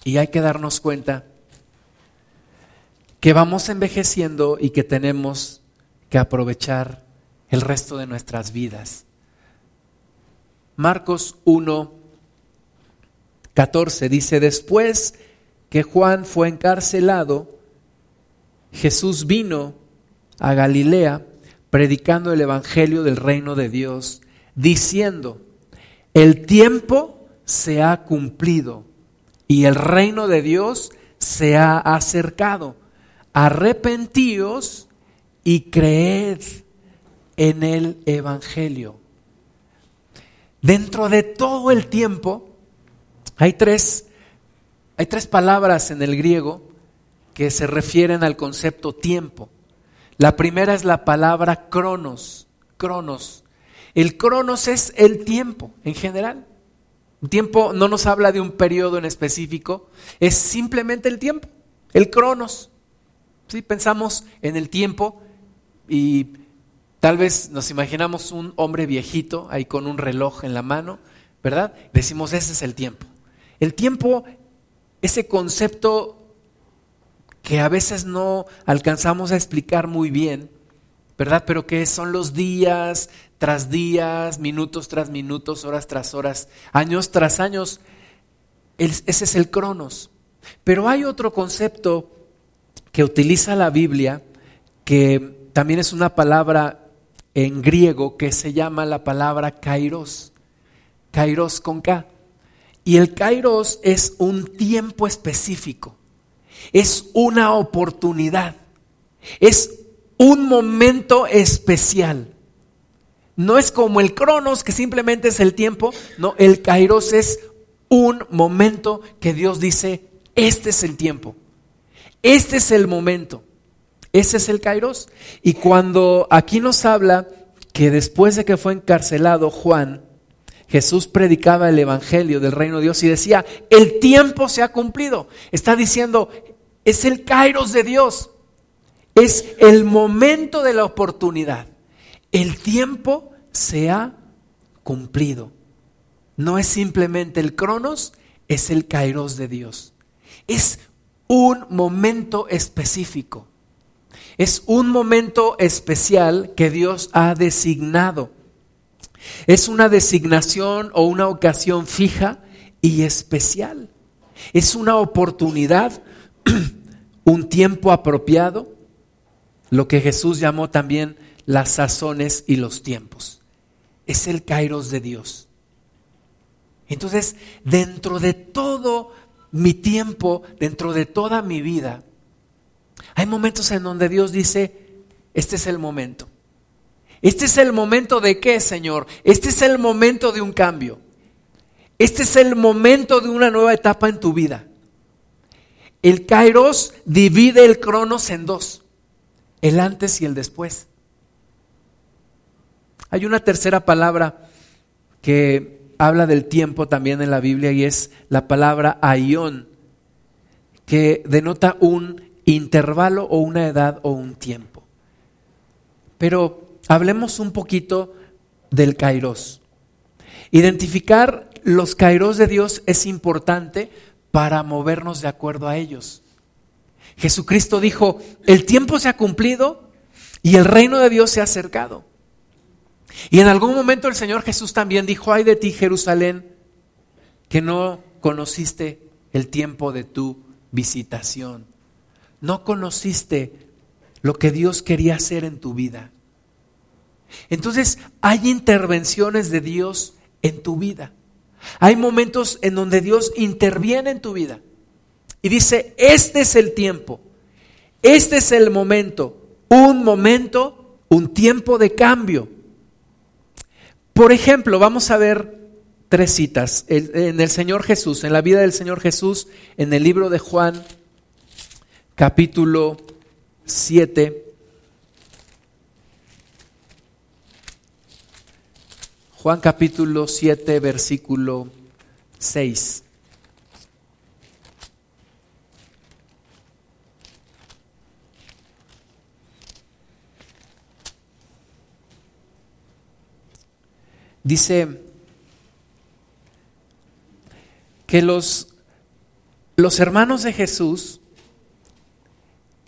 Y hay que darnos cuenta que vamos envejeciendo y que tenemos que aprovechar el resto de nuestras vidas. Marcos 1, 14 dice, después que Juan fue encarcelado, Jesús vino a Galilea predicando el Evangelio del reino de Dios, diciendo, el tiempo se ha cumplido y el reino de Dios se ha acercado. Arrepentíos y creed en el Evangelio. Dentro de todo el tiempo hay tres, hay tres palabras en el griego que se refieren al concepto tiempo. La primera es la palabra cronos, cronos. El cronos es el tiempo en general. Un tiempo no nos habla de un periodo en específico, es simplemente el tiempo, el cronos. ¿Sí? Pensamos en el tiempo y tal vez nos imaginamos un hombre viejito ahí con un reloj en la mano, ¿verdad? Decimos, ese es el tiempo. El tiempo, ese concepto que a veces no alcanzamos a explicar muy bien, ¿verdad? Pero que son los días tras días, minutos tras minutos, horas tras horas, años tras años. ese es el cronos. Pero hay otro concepto que utiliza la Biblia, que también es una palabra en griego que se llama la palabra kairos. Kairos con K. Y el kairos es un tiempo específico es una oportunidad, es un momento especial. No es como el cronos, que simplemente es el tiempo, no, el kairos es un momento que Dios dice, este es el tiempo, este es el momento, ese es el kairos. Y cuando aquí nos habla que después de que fue encarcelado Juan, Jesús predicaba el Evangelio del reino de Dios y decía, el tiempo se ha cumplido. Está diciendo, es el kairos de Dios. Es el momento de la oportunidad. El tiempo se ha cumplido. No es simplemente el cronos, es el kairos de Dios. Es un momento específico. Es un momento especial que Dios ha designado. Es una designación o una ocasión fija y especial. Es una oportunidad un tiempo apropiado, lo que Jesús llamó también las sazones y los tiempos. Es el kairos de Dios. Entonces, dentro de todo mi tiempo, dentro de toda mi vida, hay momentos en donde Dios dice, este es el momento. Este es el momento de qué, Señor? Este es el momento de un cambio. Este es el momento de una nueva etapa en tu vida. El kairos divide el cronos en dos, el antes y el después. Hay una tercera palabra que habla del tiempo también en la Biblia y es la palabra aión, que denota un intervalo o una edad o un tiempo. Pero hablemos un poquito del kairos. Identificar los kairos de Dios es importante para movernos de acuerdo a ellos. Jesucristo dijo, el tiempo se ha cumplido y el reino de Dios se ha acercado. Y en algún momento el Señor Jesús también dijo, ay de ti Jerusalén, que no conociste el tiempo de tu visitación. No conociste lo que Dios quería hacer en tu vida. Entonces hay intervenciones de Dios en tu vida. Hay momentos en donde Dios interviene en tu vida y dice, este es el tiempo, este es el momento, un momento, un tiempo de cambio. Por ejemplo, vamos a ver tres citas en el Señor Jesús, en la vida del Señor Jesús, en el libro de Juan, capítulo 7. Juan capítulo 7, versículo 6. Dice que los, los hermanos de Jesús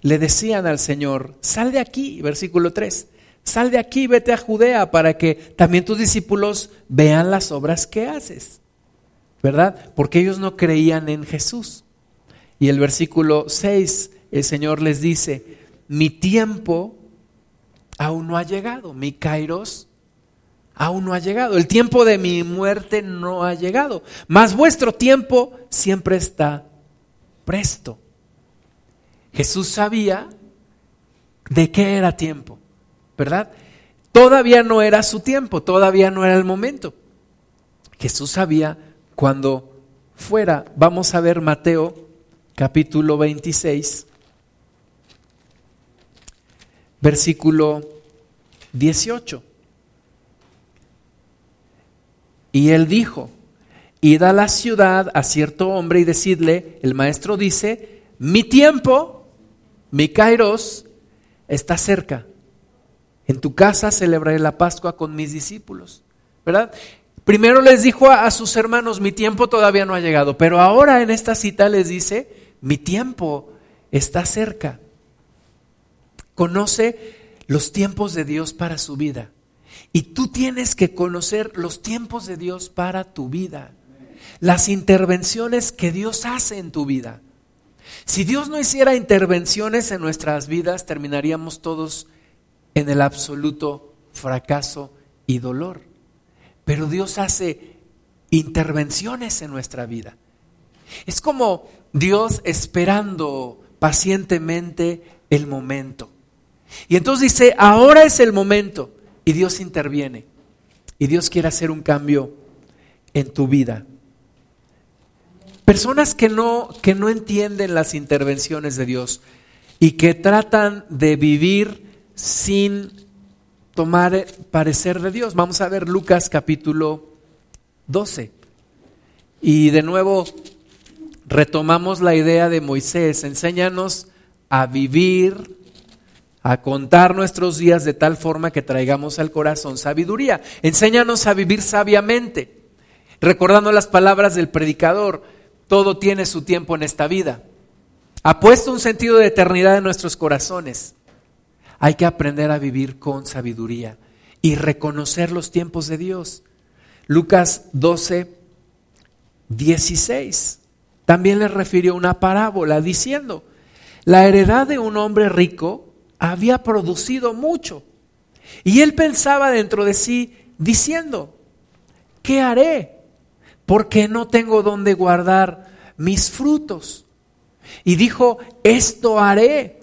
le decían al Señor, sal de aquí, versículo 3, Sal de aquí, vete a Judea para que también tus discípulos vean las obras que haces. ¿verdad? Porque ellos no creían en Jesús. Y el versículo 6, el Señor les dice, mi tiempo aún no ha llegado, mi kairos aún no ha llegado, el tiempo de mi muerte no ha llegado, mas vuestro tiempo siempre está presto. Jesús sabía de qué era tiempo, ¿verdad? Todavía no era su tiempo, todavía no era el momento. Jesús sabía cuando fuera. Vamos a ver Mateo capítulo 26, versículo 18. Y él dijo, id a la ciudad a cierto hombre y decidle, el maestro dice, mi tiempo, mi kairos, está cerca. En tu casa celebraré la Pascua con mis discípulos. ¿Verdad? Primero les dijo a, sus hermanos, mi tiempo todavía no ha llegado, pero ahora en esta cita les dice, mi tiempo está cerca. Conoce los tiempos de Dios para su vida. Y tú tienes que conocer los tiempos de Dios para tu vida. Las intervenciones que Dios hace en tu vida. Si Dios no hiciera intervenciones en nuestras vidas, terminaríamos todos en el absoluto fracaso y dolor. Pero Dios hace intervenciones en nuestra vida. Es como Dios esperando pacientemente el momento. Y entonces dice, ahora es el momento. Y Dios interviene. Y Dios quiere hacer un cambio en tu vida. Personas que no, que no entienden las intervenciones de Dios y que tratan de vivir sin tomar parecer de Dios. Vamos a ver Lucas capítulo 12. Y de nuevo retomamos la idea de Moisés. Enséñanos a vivir, a contar nuestros días de tal forma que traigamos al corazón sabiduría. Enséñanos a vivir sabiamente, recordando las palabras del predicador. Todo tiene su tiempo en esta vida. Ha puesto un sentido de eternidad en nuestros corazones. Hay que aprender a vivir con sabiduría y reconocer los tiempos de Dios. Lucas 12, 16. También le refirió una parábola diciendo, la heredad de un hombre rico había producido mucho. Y él pensaba dentro de sí diciendo, ¿qué haré? Porque no tengo donde guardar mis frutos. Y dijo, esto haré,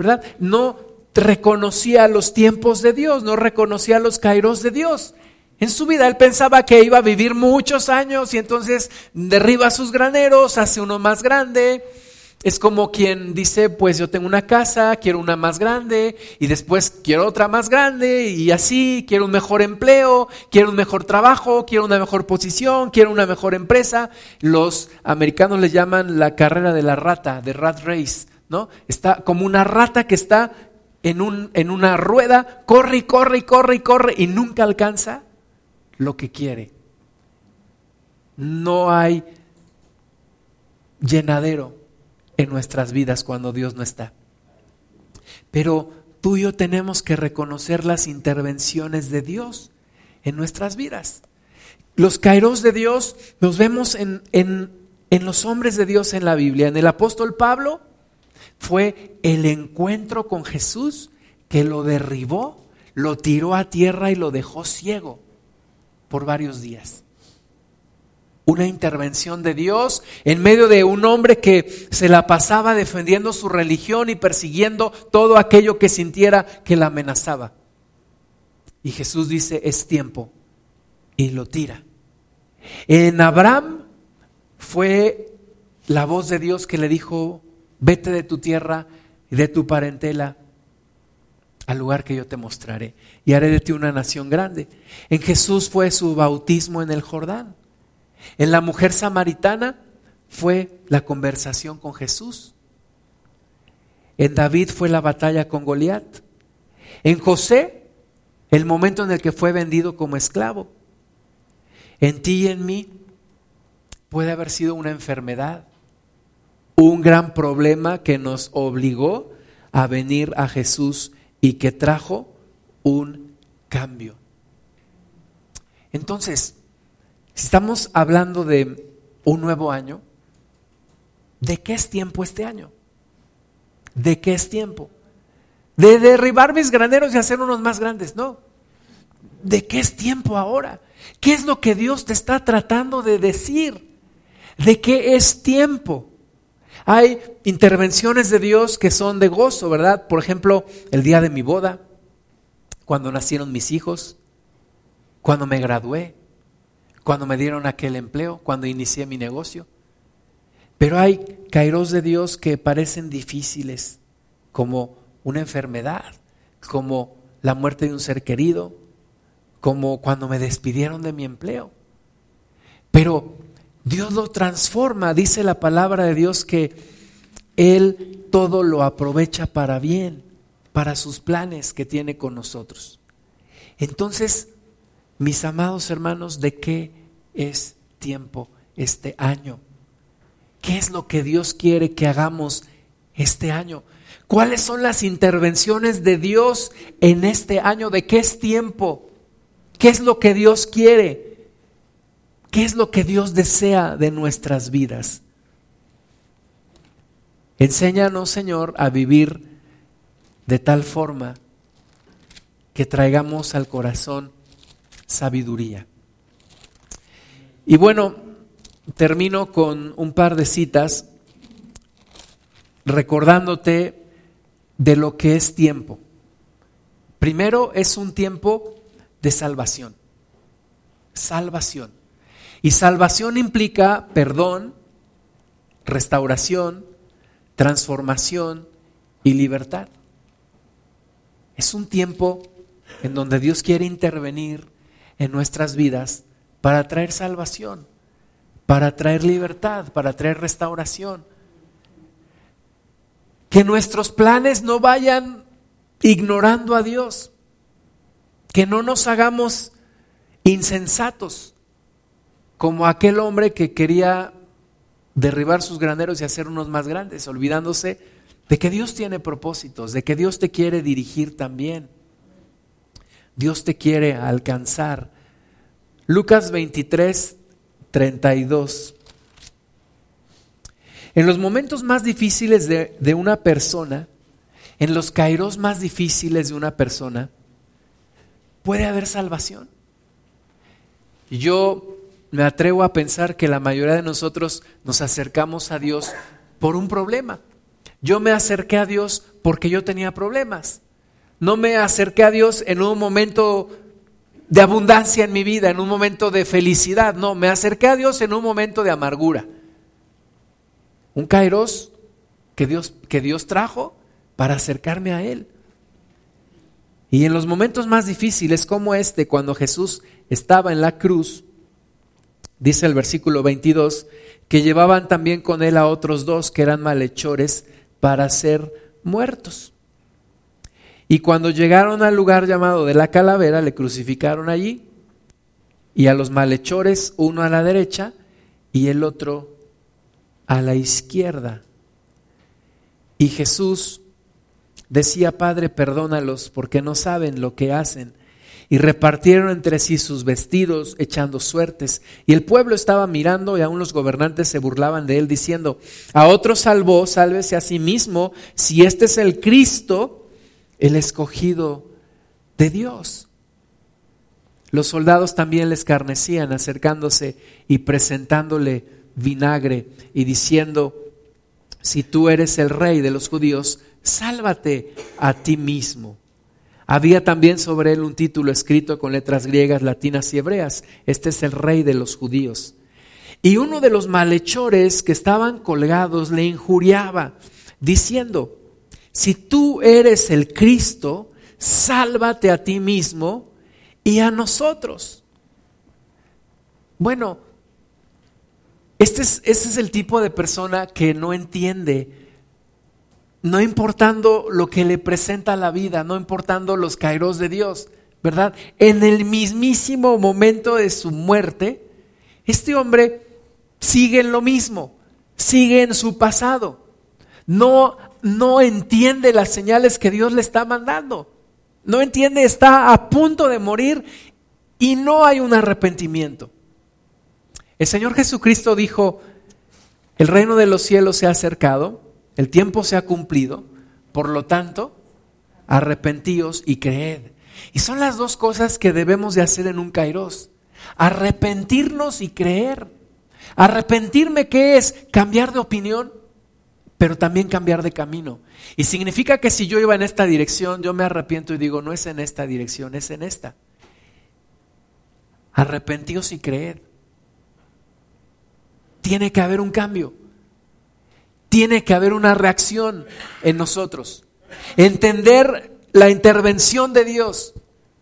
¿Verdad? No reconocía los tiempos de Dios, no reconocía los kairos de Dios. En su vida él pensaba que iba a vivir muchos años y entonces derriba sus graneros, hace uno más grande, es como quien dice, pues yo tengo una casa, quiero una más grande y después quiero otra más grande y así, quiero un mejor empleo, quiero un mejor trabajo, quiero una mejor posición, quiero una mejor empresa. Los americanos le llaman la carrera de la rata, de rat race, ¿no? Está como una rata que está en, un, en una rueda, corre y corre y corre y corre y nunca alcanza lo que quiere. No hay llenadero en nuestras vidas cuando Dios no está. Pero tú y yo tenemos que reconocer las intervenciones de Dios en nuestras vidas. Los kairos de Dios los vemos en, en, en los hombres de Dios en la Biblia. En el apóstol Pablo fue el encuentro con Jesús que lo derribó, lo tiró a tierra y lo dejó ciego por varios días una intervención de Dios en medio de un hombre que se la pasaba defendiendo su religión y persiguiendo todo aquello que sintiera que la amenazaba. Y Jesús dice, es tiempo, y lo tira. En Abraham fue la voz de Dios que le dijo, vete de tu tierra y de tu parentela al lugar que yo te mostraré y haré de ti una nación grande. En Jesús fue su bautismo en el Jordán. En la mujer samaritana fue la conversación con Jesús. En David fue la batalla con Goliat. En José, el momento en el que fue vendido como esclavo. En ti y en mí puede haber sido una enfermedad, un gran problema que nos obligó a venir a Jesús y que trajo un cambio. Entonces, si estamos hablando de un nuevo año, ¿de qué es tiempo este año? ¿De qué es tiempo? De derribar mis graneros y hacer unos más grandes, no. ¿De qué es tiempo ahora? ¿Qué es lo que Dios te está tratando de decir? ¿De qué es tiempo? Hay intervenciones de Dios que son de gozo, ¿verdad? Por ejemplo, el día de mi boda, cuando nacieron mis hijos, cuando me gradué, cuando me dieron aquel empleo, cuando inicié mi negocio. Pero hay kairos de Dios que parecen difíciles, como una enfermedad, como la muerte de un ser querido, como cuando me despidieron de mi empleo. Pero Dios lo transforma, dice la palabra de Dios que Él todo lo aprovecha para bien, para sus planes que tiene con nosotros. Entonces, mis amados hermanos, ¿de qué es tiempo este año? ¿Qué es lo que Dios quiere que hagamos este año? ¿Cuáles son las intervenciones de Dios en este año? ¿De qué es tiempo? ¿Qué es lo que Dios quiere? ¿Qué es lo que Dios desea de nuestras vidas? Enséñanos, Señor, a vivir de tal forma que traigamos al corazón sabiduría. Y bueno, termino con un par de citas recordándote de lo que es tiempo. Primero es un tiempo de salvación. Salvación. Y salvación implica perdón, restauración, transformación y libertad. Es un tiempo en donde Dios quiere intervenir en nuestras vidas para traer salvación, para traer libertad, para traer restauración. Que nuestros planes no vayan ignorando a Dios, que no nos hagamos insensatos como aquel hombre que quería derribar sus graneros y hacer unos más grandes, olvidándose de que Dios tiene propósitos, de que Dios te quiere dirigir también. Dios te quiere alcanzar. Lucas 23, 32. En los momentos más difíciles de, de una persona, en los kairos más difíciles de una persona, puede haber salvación. Yo me atrevo a pensar que la mayoría de nosotros nos acercamos a Dios por un problema. Yo me acerqué a Dios porque yo tenía problemas. No me acerqué a Dios en un momento de abundancia en mi vida, en un momento de felicidad. No, me acerqué a Dios en un momento de amargura. Un kairos que Dios, que Dios trajo para acercarme a Él. Y en los momentos más difíciles como este, cuando Jesús estaba en la cruz, dice el versículo 22, que llevaban también con él a otros dos que eran malhechores para ser muertos. Y cuando llegaron al lugar llamado de la calavera, le crucificaron allí, y a los malhechores, uno a la derecha y el otro a la izquierda. Y Jesús decía, Padre, perdónalos porque no saben lo que hacen. Y repartieron entre sí sus vestidos, echando suertes. Y el pueblo estaba mirando y aún los gobernantes se burlaban de él, diciendo, a otro salvó, sálvese a sí mismo, si este es el Cristo, el escogido de Dios. Los soldados también le escarnecían acercándose y presentándole vinagre y diciendo, si tú eres el rey de los judíos, sálvate a ti mismo. Había también sobre él un título escrito con letras griegas, latinas y hebreas. Este es el rey de los judíos. Y uno de los malhechores que estaban colgados le injuriaba, diciendo, si tú eres el Cristo, sálvate a ti mismo y a nosotros. Bueno, Este es, es el tipo de persona que no entiende, no importando lo que le presenta la vida, no importando los kairos de Dios, ¿verdad? En el mismísimo momento de su muerte, este hombre sigue en lo mismo, sigue en su pasado. No, no entiende las señales que Dios le está mandando. No entiende, está a punto de morir y no hay un arrepentimiento. El Señor Jesucristo dijo, el reino de los cielos se ha acercado, el tiempo se ha cumplido, por lo tanto, arrepentíos y creed. Y son las dos cosas que debemos de hacer en un kairos. Arrepentirnos y creer. Arrepentirme, ¿qué es? Cambiar de opinión, pero también cambiar de camino. Y significa que si yo iba en esta dirección, yo me arrepiento y digo, no es en esta dirección, es en esta. Arrepentíos y creed. Tiene que haber un cambio. Tiene que haber una reacción en nosotros. Entender la intervención de Dios.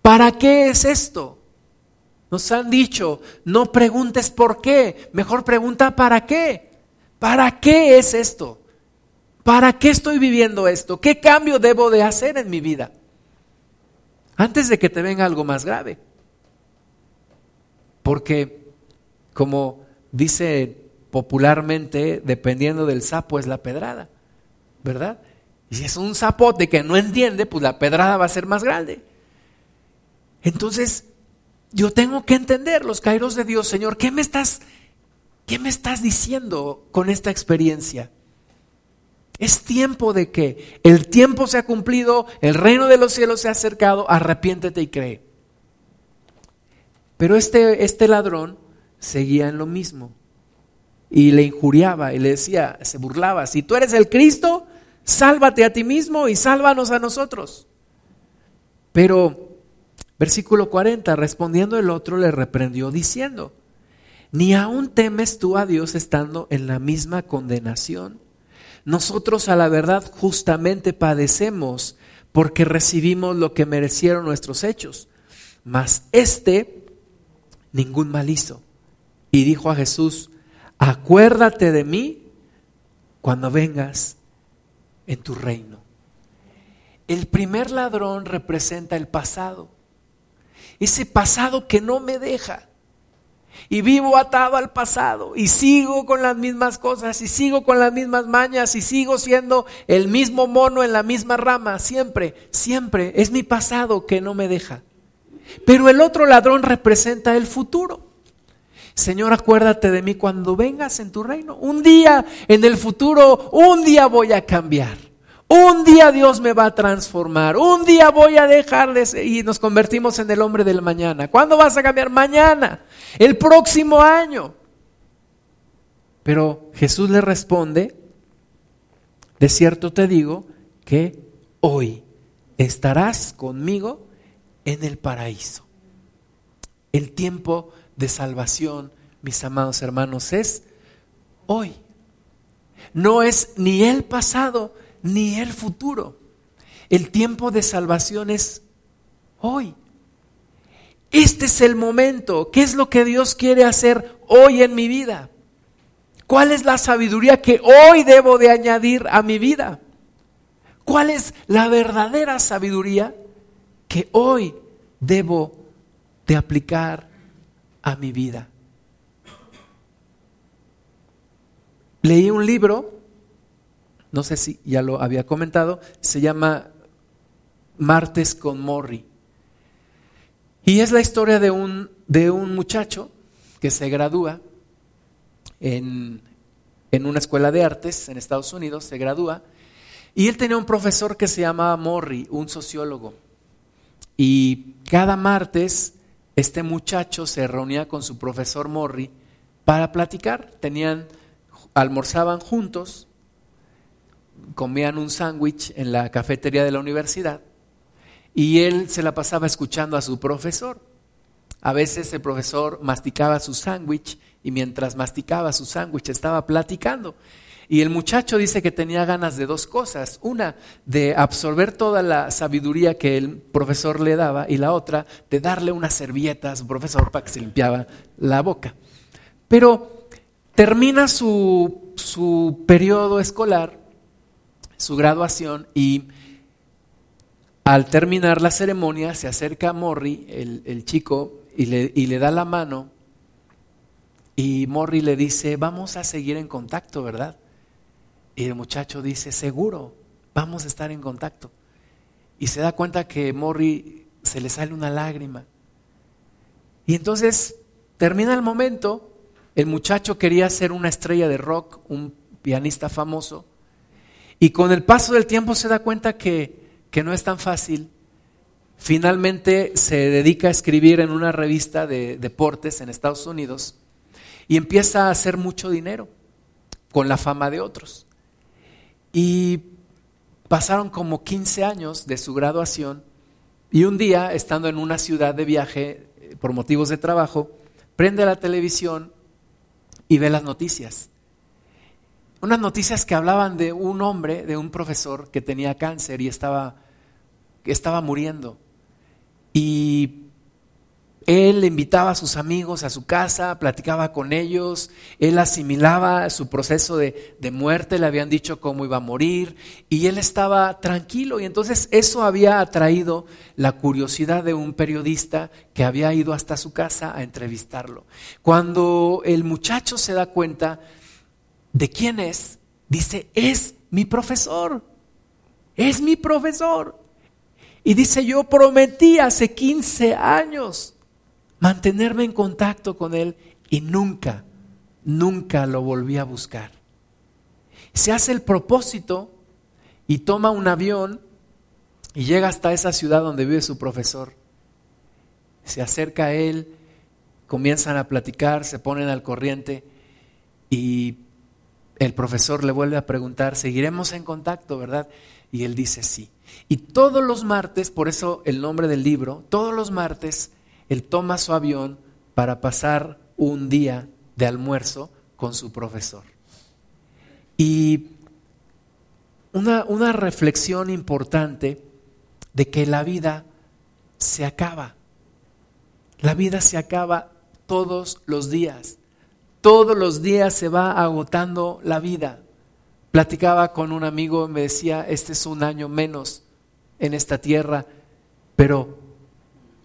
¿Para qué es esto? Nos han dicho, no preguntes por qué, mejor pregunta para qué. ¿Para qué es esto? ¿Para qué estoy viviendo esto? ¿Qué cambio debo de hacer en mi vida? Antes de que te venga algo más grave. Porque, como dice popularmente, dependiendo del sapo es la pedrada, ¿verdad? Y si es un zapote que no entiende, pues la pedrada va a ser más grande. Entonces, yo tengo que entender los kairos de Dios, Señor, ¿qué me estás qué me estás diciendo con esta experiencia? Es tiempo de que el tiempo se ha cumplido, el reino de los cielos se ha acercado, arrepiéntete y cree. Pero este, este ladrón seguía en lo mismo y le injuriaba y le decía, se burlaba, si tú eres el Cristo, sálvate a ti mismo y sálvanos a nosotros. Pero Versículo 40, respondiendo el otro le reprendió diciendo, ni aún temes tú a Dios estando en la misma condenación. Nosotros a la verdad justamente padecemos porque recibimos lo que merecieron nuestros hechos, mas este ningún mal hizo. Y dijo a Jesús, acuérdate de mí cuando vengas en tu reino. El primer ladrón representa el pasado ese pasado que no me deja. Y vivo atado al pasado y sigo con las mismas cosas y sigo con las mismas mañas y sigo siendo el mismo mono en la misma rama, siempre, siempre. Es mi pasado que no me deja. Pero el otro ladrón representa el futuro. Señor, acuérdate de mí cuando vengas en tu reino. Un día en el futuro, un día voy a cambiar. Un día Dios me va a transformar. Un día voy a dejar de y nos convertimos en el hombre del mañana. ¿Cuándo vas a cambiar? Mañana, el próximo año. Pero Jesús le responde, de cierto te digo que hoy estarás conmigo en el paraíso. El tiempo de salvación, mis amados hermanos, es hoy. No es ni el pasado, ni el futuro. El tiempo de salvación es hoy. Este es el momento. ¿Qué es lo que Dios quiere hacer hoy en mi vida? ¿Cuál es la sabiduría que hoy debo de añadir a mi vida? ¿Cuál es la verdadera sabiduría que hoy debo de aplicar a mi vida? Leí un libro no sé si ya lo había comentado, se llama Martes con Morri. Y es la historia de un, de un muchacho que se gradúa en, en una escuela de artes en Estados Unidos, se gradúa, y él tenía un profesor que se llamaba Morri, un sociólogo. Y cada martes este muchacho se reunía con su profesor Morri para platicar. Tenían, almorzaban juntos comían un sándwich en la cafetería de la universidad y él se la pasaba escuchando a su profesor. A veces el profesor masticaba su sándwich y mientras masticaba su sándwich estaba platicando. Y el muchacho dice que tenía ganas de dos cosas. Una, de absorber toda la sabiduría que el profesor le daba y la otra, de darle una servieta a su profesor para que se limpiaba la boca. Pero termina su, su periodo escolar, su graduación, y al terminar la ceremonia se acerca a Morri, el, el chico, y le, y le da la mano y Morri le dice, vamos a seguir en contacto, ¿verdad? Y el muchacho dice, seguro, vamos a estar en contacto. Y se da cuenta que Morri se le sale una lágrima. Y entonces termina el momento, el muchacho quería ser una estrella de rock, un pianista famoso, y con el paso del tiempo se da cuenta que, que no es tan fácil. Finalmente se dedica a escribir en una revista de deportes en Estados Unidos y empieza a hacer mucho dinero con la fama de otros. Y pasaron como 15 años de su graduación y un día, estando en una ciudad de viaje eh, por motivos de trabajo, prende la televisión y ve las noticias. Unas noticias que hablaban de un hombre, de un profesor que tenía cáncer y estaba, estaba muriendo. Y él invitaba a sus amigos a su casa, platicaba con ellos, él asimilaba su proceso de, muerte, le habían dicho cómo iba a morir y él estaba tranquilo y entonces eso había atraído la curiosidad de un periodista que había ido hasta su casa a entrevistarlo. Cuando el muchacho se da cuenta de quién es, dice, es mi profesor, es mi profesor. Y dice, yo prometí hace 15 años mantenerme en contacto con Él y nunca, nunca lo volví a buscar. Se hace el propósito y toma un avión y llega hasta esa ciudad donde vive su profesor. Se acerca a él, comienzan a platicar, se ponen al corriente y el profesor le vuelve a preguntar, seguiremos en contacto, ¿verdad? Y él dice sí. Y todos los martes, por eso el nombre del libro, todos los martes él toma su avión para pasar un día de almuerzo con su profesor. Y una, una reflexión importante de que la vida se acaba. La vida se acaba todos los días. Todos los días se va agotando la vida. Platicaba con un amigo y me decía, este es un año menos en esta tierra, pero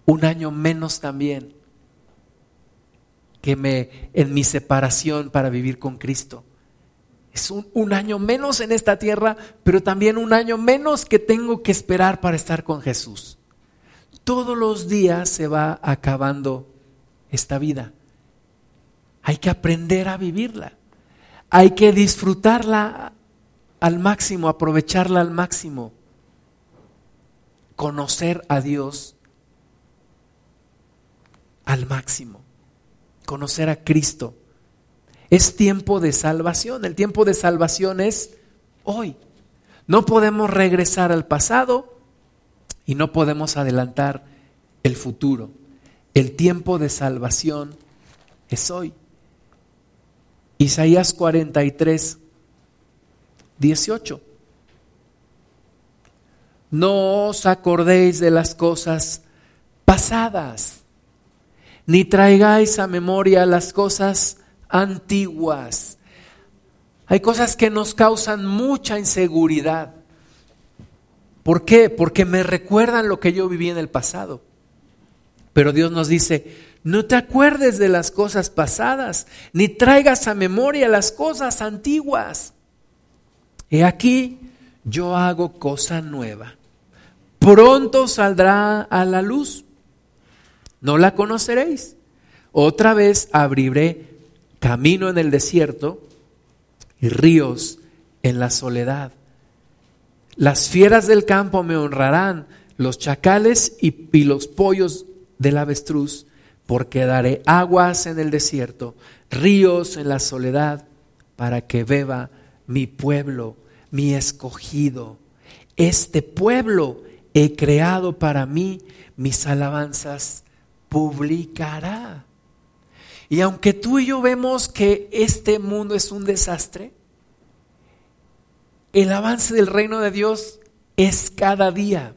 un año menos también que me en mi separación para vivir con Cristo. Es un, un, año menos en esta tierra, pero también un año menos que tengo que esperar para estar con Jesús. Todos los días se va acabando esta vida. Hay que aprender a vivirla. Hay que disfrutarla al máximo, aprovecharla al máximo. Conocer a Dios al máximo. Conocer a Cristo. Es tiempo de salvación. El tiempo de salvación es hoy. No podemos regresar al pasado y no podemos adelantar el futuro. El tiempo de salvación es hoy. Isaías 43, 18. No os acordéis de las cosas pasadas ni traigáis a memoria las cosas antiguas. Hay cosas que nos causan mucha inseguridad. ¿Por qué? Porque me recuerdan lo que yo viví en el pasado. Pero Dios nos dice, no te acuerdes de las cosas pasadas, ni traigas a memoria las cosas antiguas. He aquí, yo hago cosa nueva. Pronto saldrá a la luz no la conoceréis. Otra vez abriré camino en el desierto y ríos en la soledad. Las fieras del campo me honrarán, los chacales y, los pollos del avestruz, porque daré aguas en el desierto, ríos en la soledad, para que beba mi pueblo, mi escogido. Este pueblo he creado para mí, mis alabanzas publicará. Y aunque tú y yo vemos que este mundo es un desastre, el avance del reino de Dios es cada día.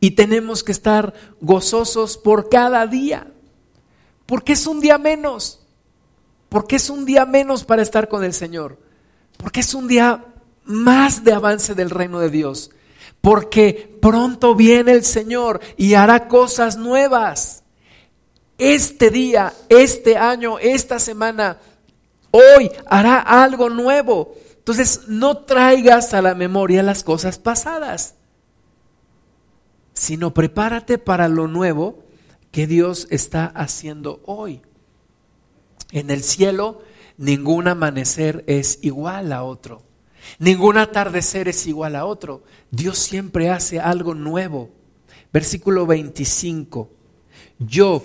Y tenemos que estar gozosos por cada día. Porque es un día menos. Porque es un día menos para estar con el Señor. Porque es un día más de avance del reino de Dios. Porque pronto viene el Señor y hará cosas nuevas. Este día, este año, esta semana, hoy hará algo nuevo. Entonces, no traigas a la memoria las cosas pasadas, sino prepárate para lo nuevo que Dios está haciendo hoy. En el cielo, ningún amanecer es igual a otro. Ningún atardecer es igual a otro. Dios siempre hace algo nuevo. Versículo 25. Yo,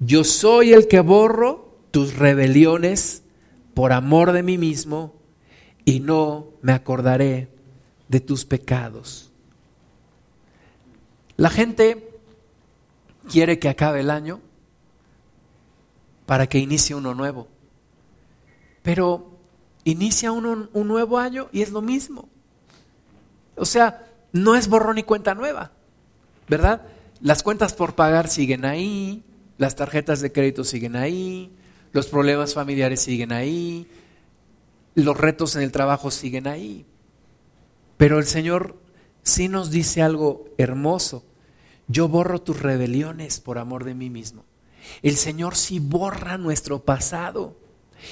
yo soy el que borro tus rebeliones por amor de mí mismo y no me acordaré de tus pecados. La gente quiere que acabe el año para que inicie uno nuevo. Pero inicia uno un nuevo año y es lo mismo. O sea, no es borrón y cuenta nueva, ¿verdad? Las cuentas por pagar siguen ahí, las tarjetas de crédito siguen ahí, los problemas familiares siguen ahí, los retos en el trabajo siguen ahí. Pero el Señor sí nos dice algo hermoso. Yo borro tus rebeliones por amor de mí mismo. El Señor sí borra nuestro pasado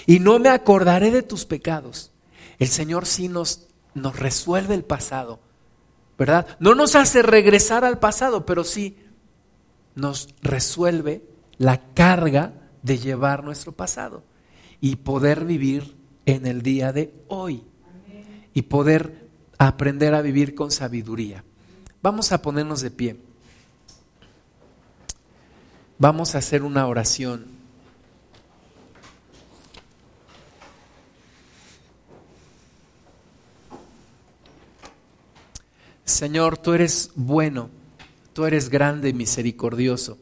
y no me acordaré de tus pecados. El Señor sí nos, nos resuelve el pasado, ¿verdad? No nos hace regresar al pasado, pero sí nos resuelve la carga de llevar nuestro pasado y poder vivir en el día de hoy y poder aprender a vivir con sabiduría. Vamos a ponernos de pie. Vamos a hacer una oración. Señor, tú eres bueno, tú eres grande y misericordioso.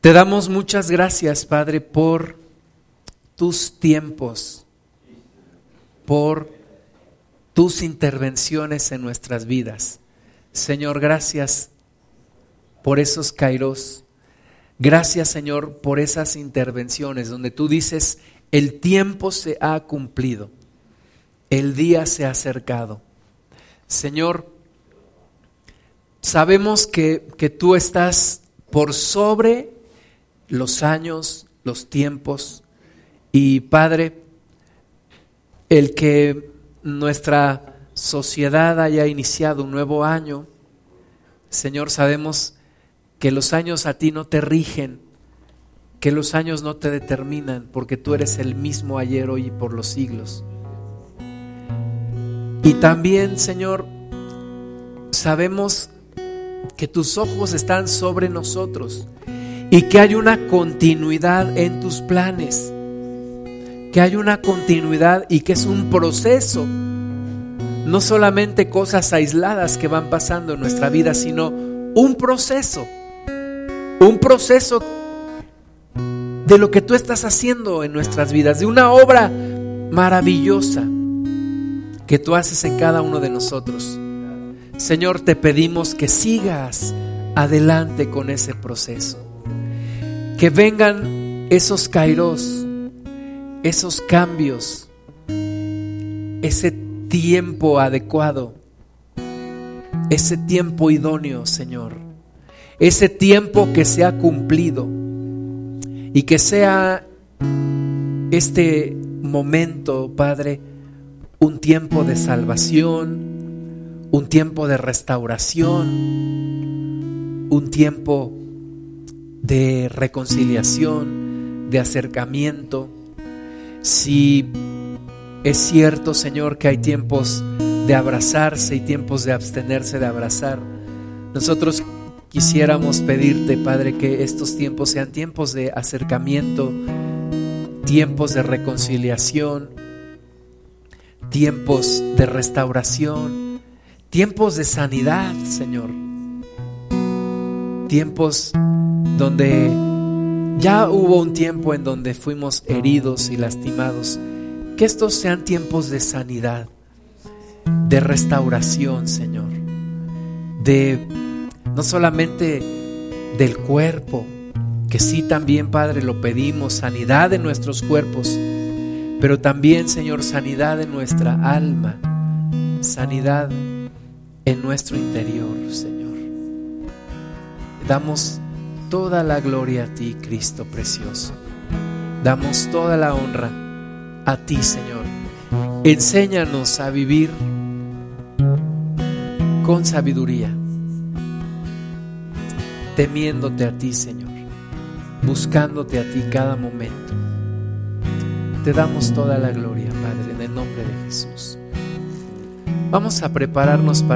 Te damos muchas gracias, Padre, por tus tiempos por tus intervenciones en nuestras vidas. Señor, gracias por esos kairos. Gracias, Señor, por esas intervenciones donde tú dices, el tiempo se ha cumplido, el día se ha acercado. Señor, sabemos que, que tú estás por sobre los años, los tiempos, y Padre, el que nuestra sociedad haya iniciado un nuevo año, Señor, sabemos que los años a ti no te rigen, que los años no te determinan, porque tú eres el mismo ayer, hoy y por los siglos. Y también, Señor, sabemos que tus ojos están sobre nosotros y que hay una continuidad en tus planes que hay una continuidad y que es un proceso. No solamente cosas aisladas que van pasando en nuestra vida, sino un proceso. Un proceso de lo que tú estás haciendo en nuestras vidas, de una obra maravillosa que tú haces en cada uno de nosotros. Señor, te pedimos que sigas adelante con ese proceso. Que vengan esos kairos esos cambios, ese tiempo adecuado, ese tiempo idóneo, Señor, ese tiempo que se ha cumplido y que sea este momento, Padre, un tiempo de salvación, un tiempo de restauración, un tiempo de reconciliación, de acercamiento si es cierto, Señor, que hay tiempos de abrazarse y tiempos de abstenerse de abrazar, nosotros quisiéramos pedirte, Padre, que estos tiempos sean tiempos de acercamiento, tiempos de reconciliación, tiempos de restauración, tiempos de sanidad, Señor. Tiempos donde ya hubo un tiempo en donde fuimos heridos y lastimados. Que estos sean tiempos de sanidad, de restauración, Señor. De no solamente del cuerpo, que sí también, Padre, lo pedimos, sanidad de nuestros cuerpos, pero también, Señor, sanidad de nuestra alma, sanidad en nuestro interior, Señor. Damos toda la gloria a ti, Cristo precioso. Damos toda la honra a ti, Señor. Enséñanos a vivir con sabiduría, temiéndote a ti, Señor, buscándote a ti cada momento. Te damos toda la gloria, Padre, en el nombre de Jesús. Vamos a prepararnos para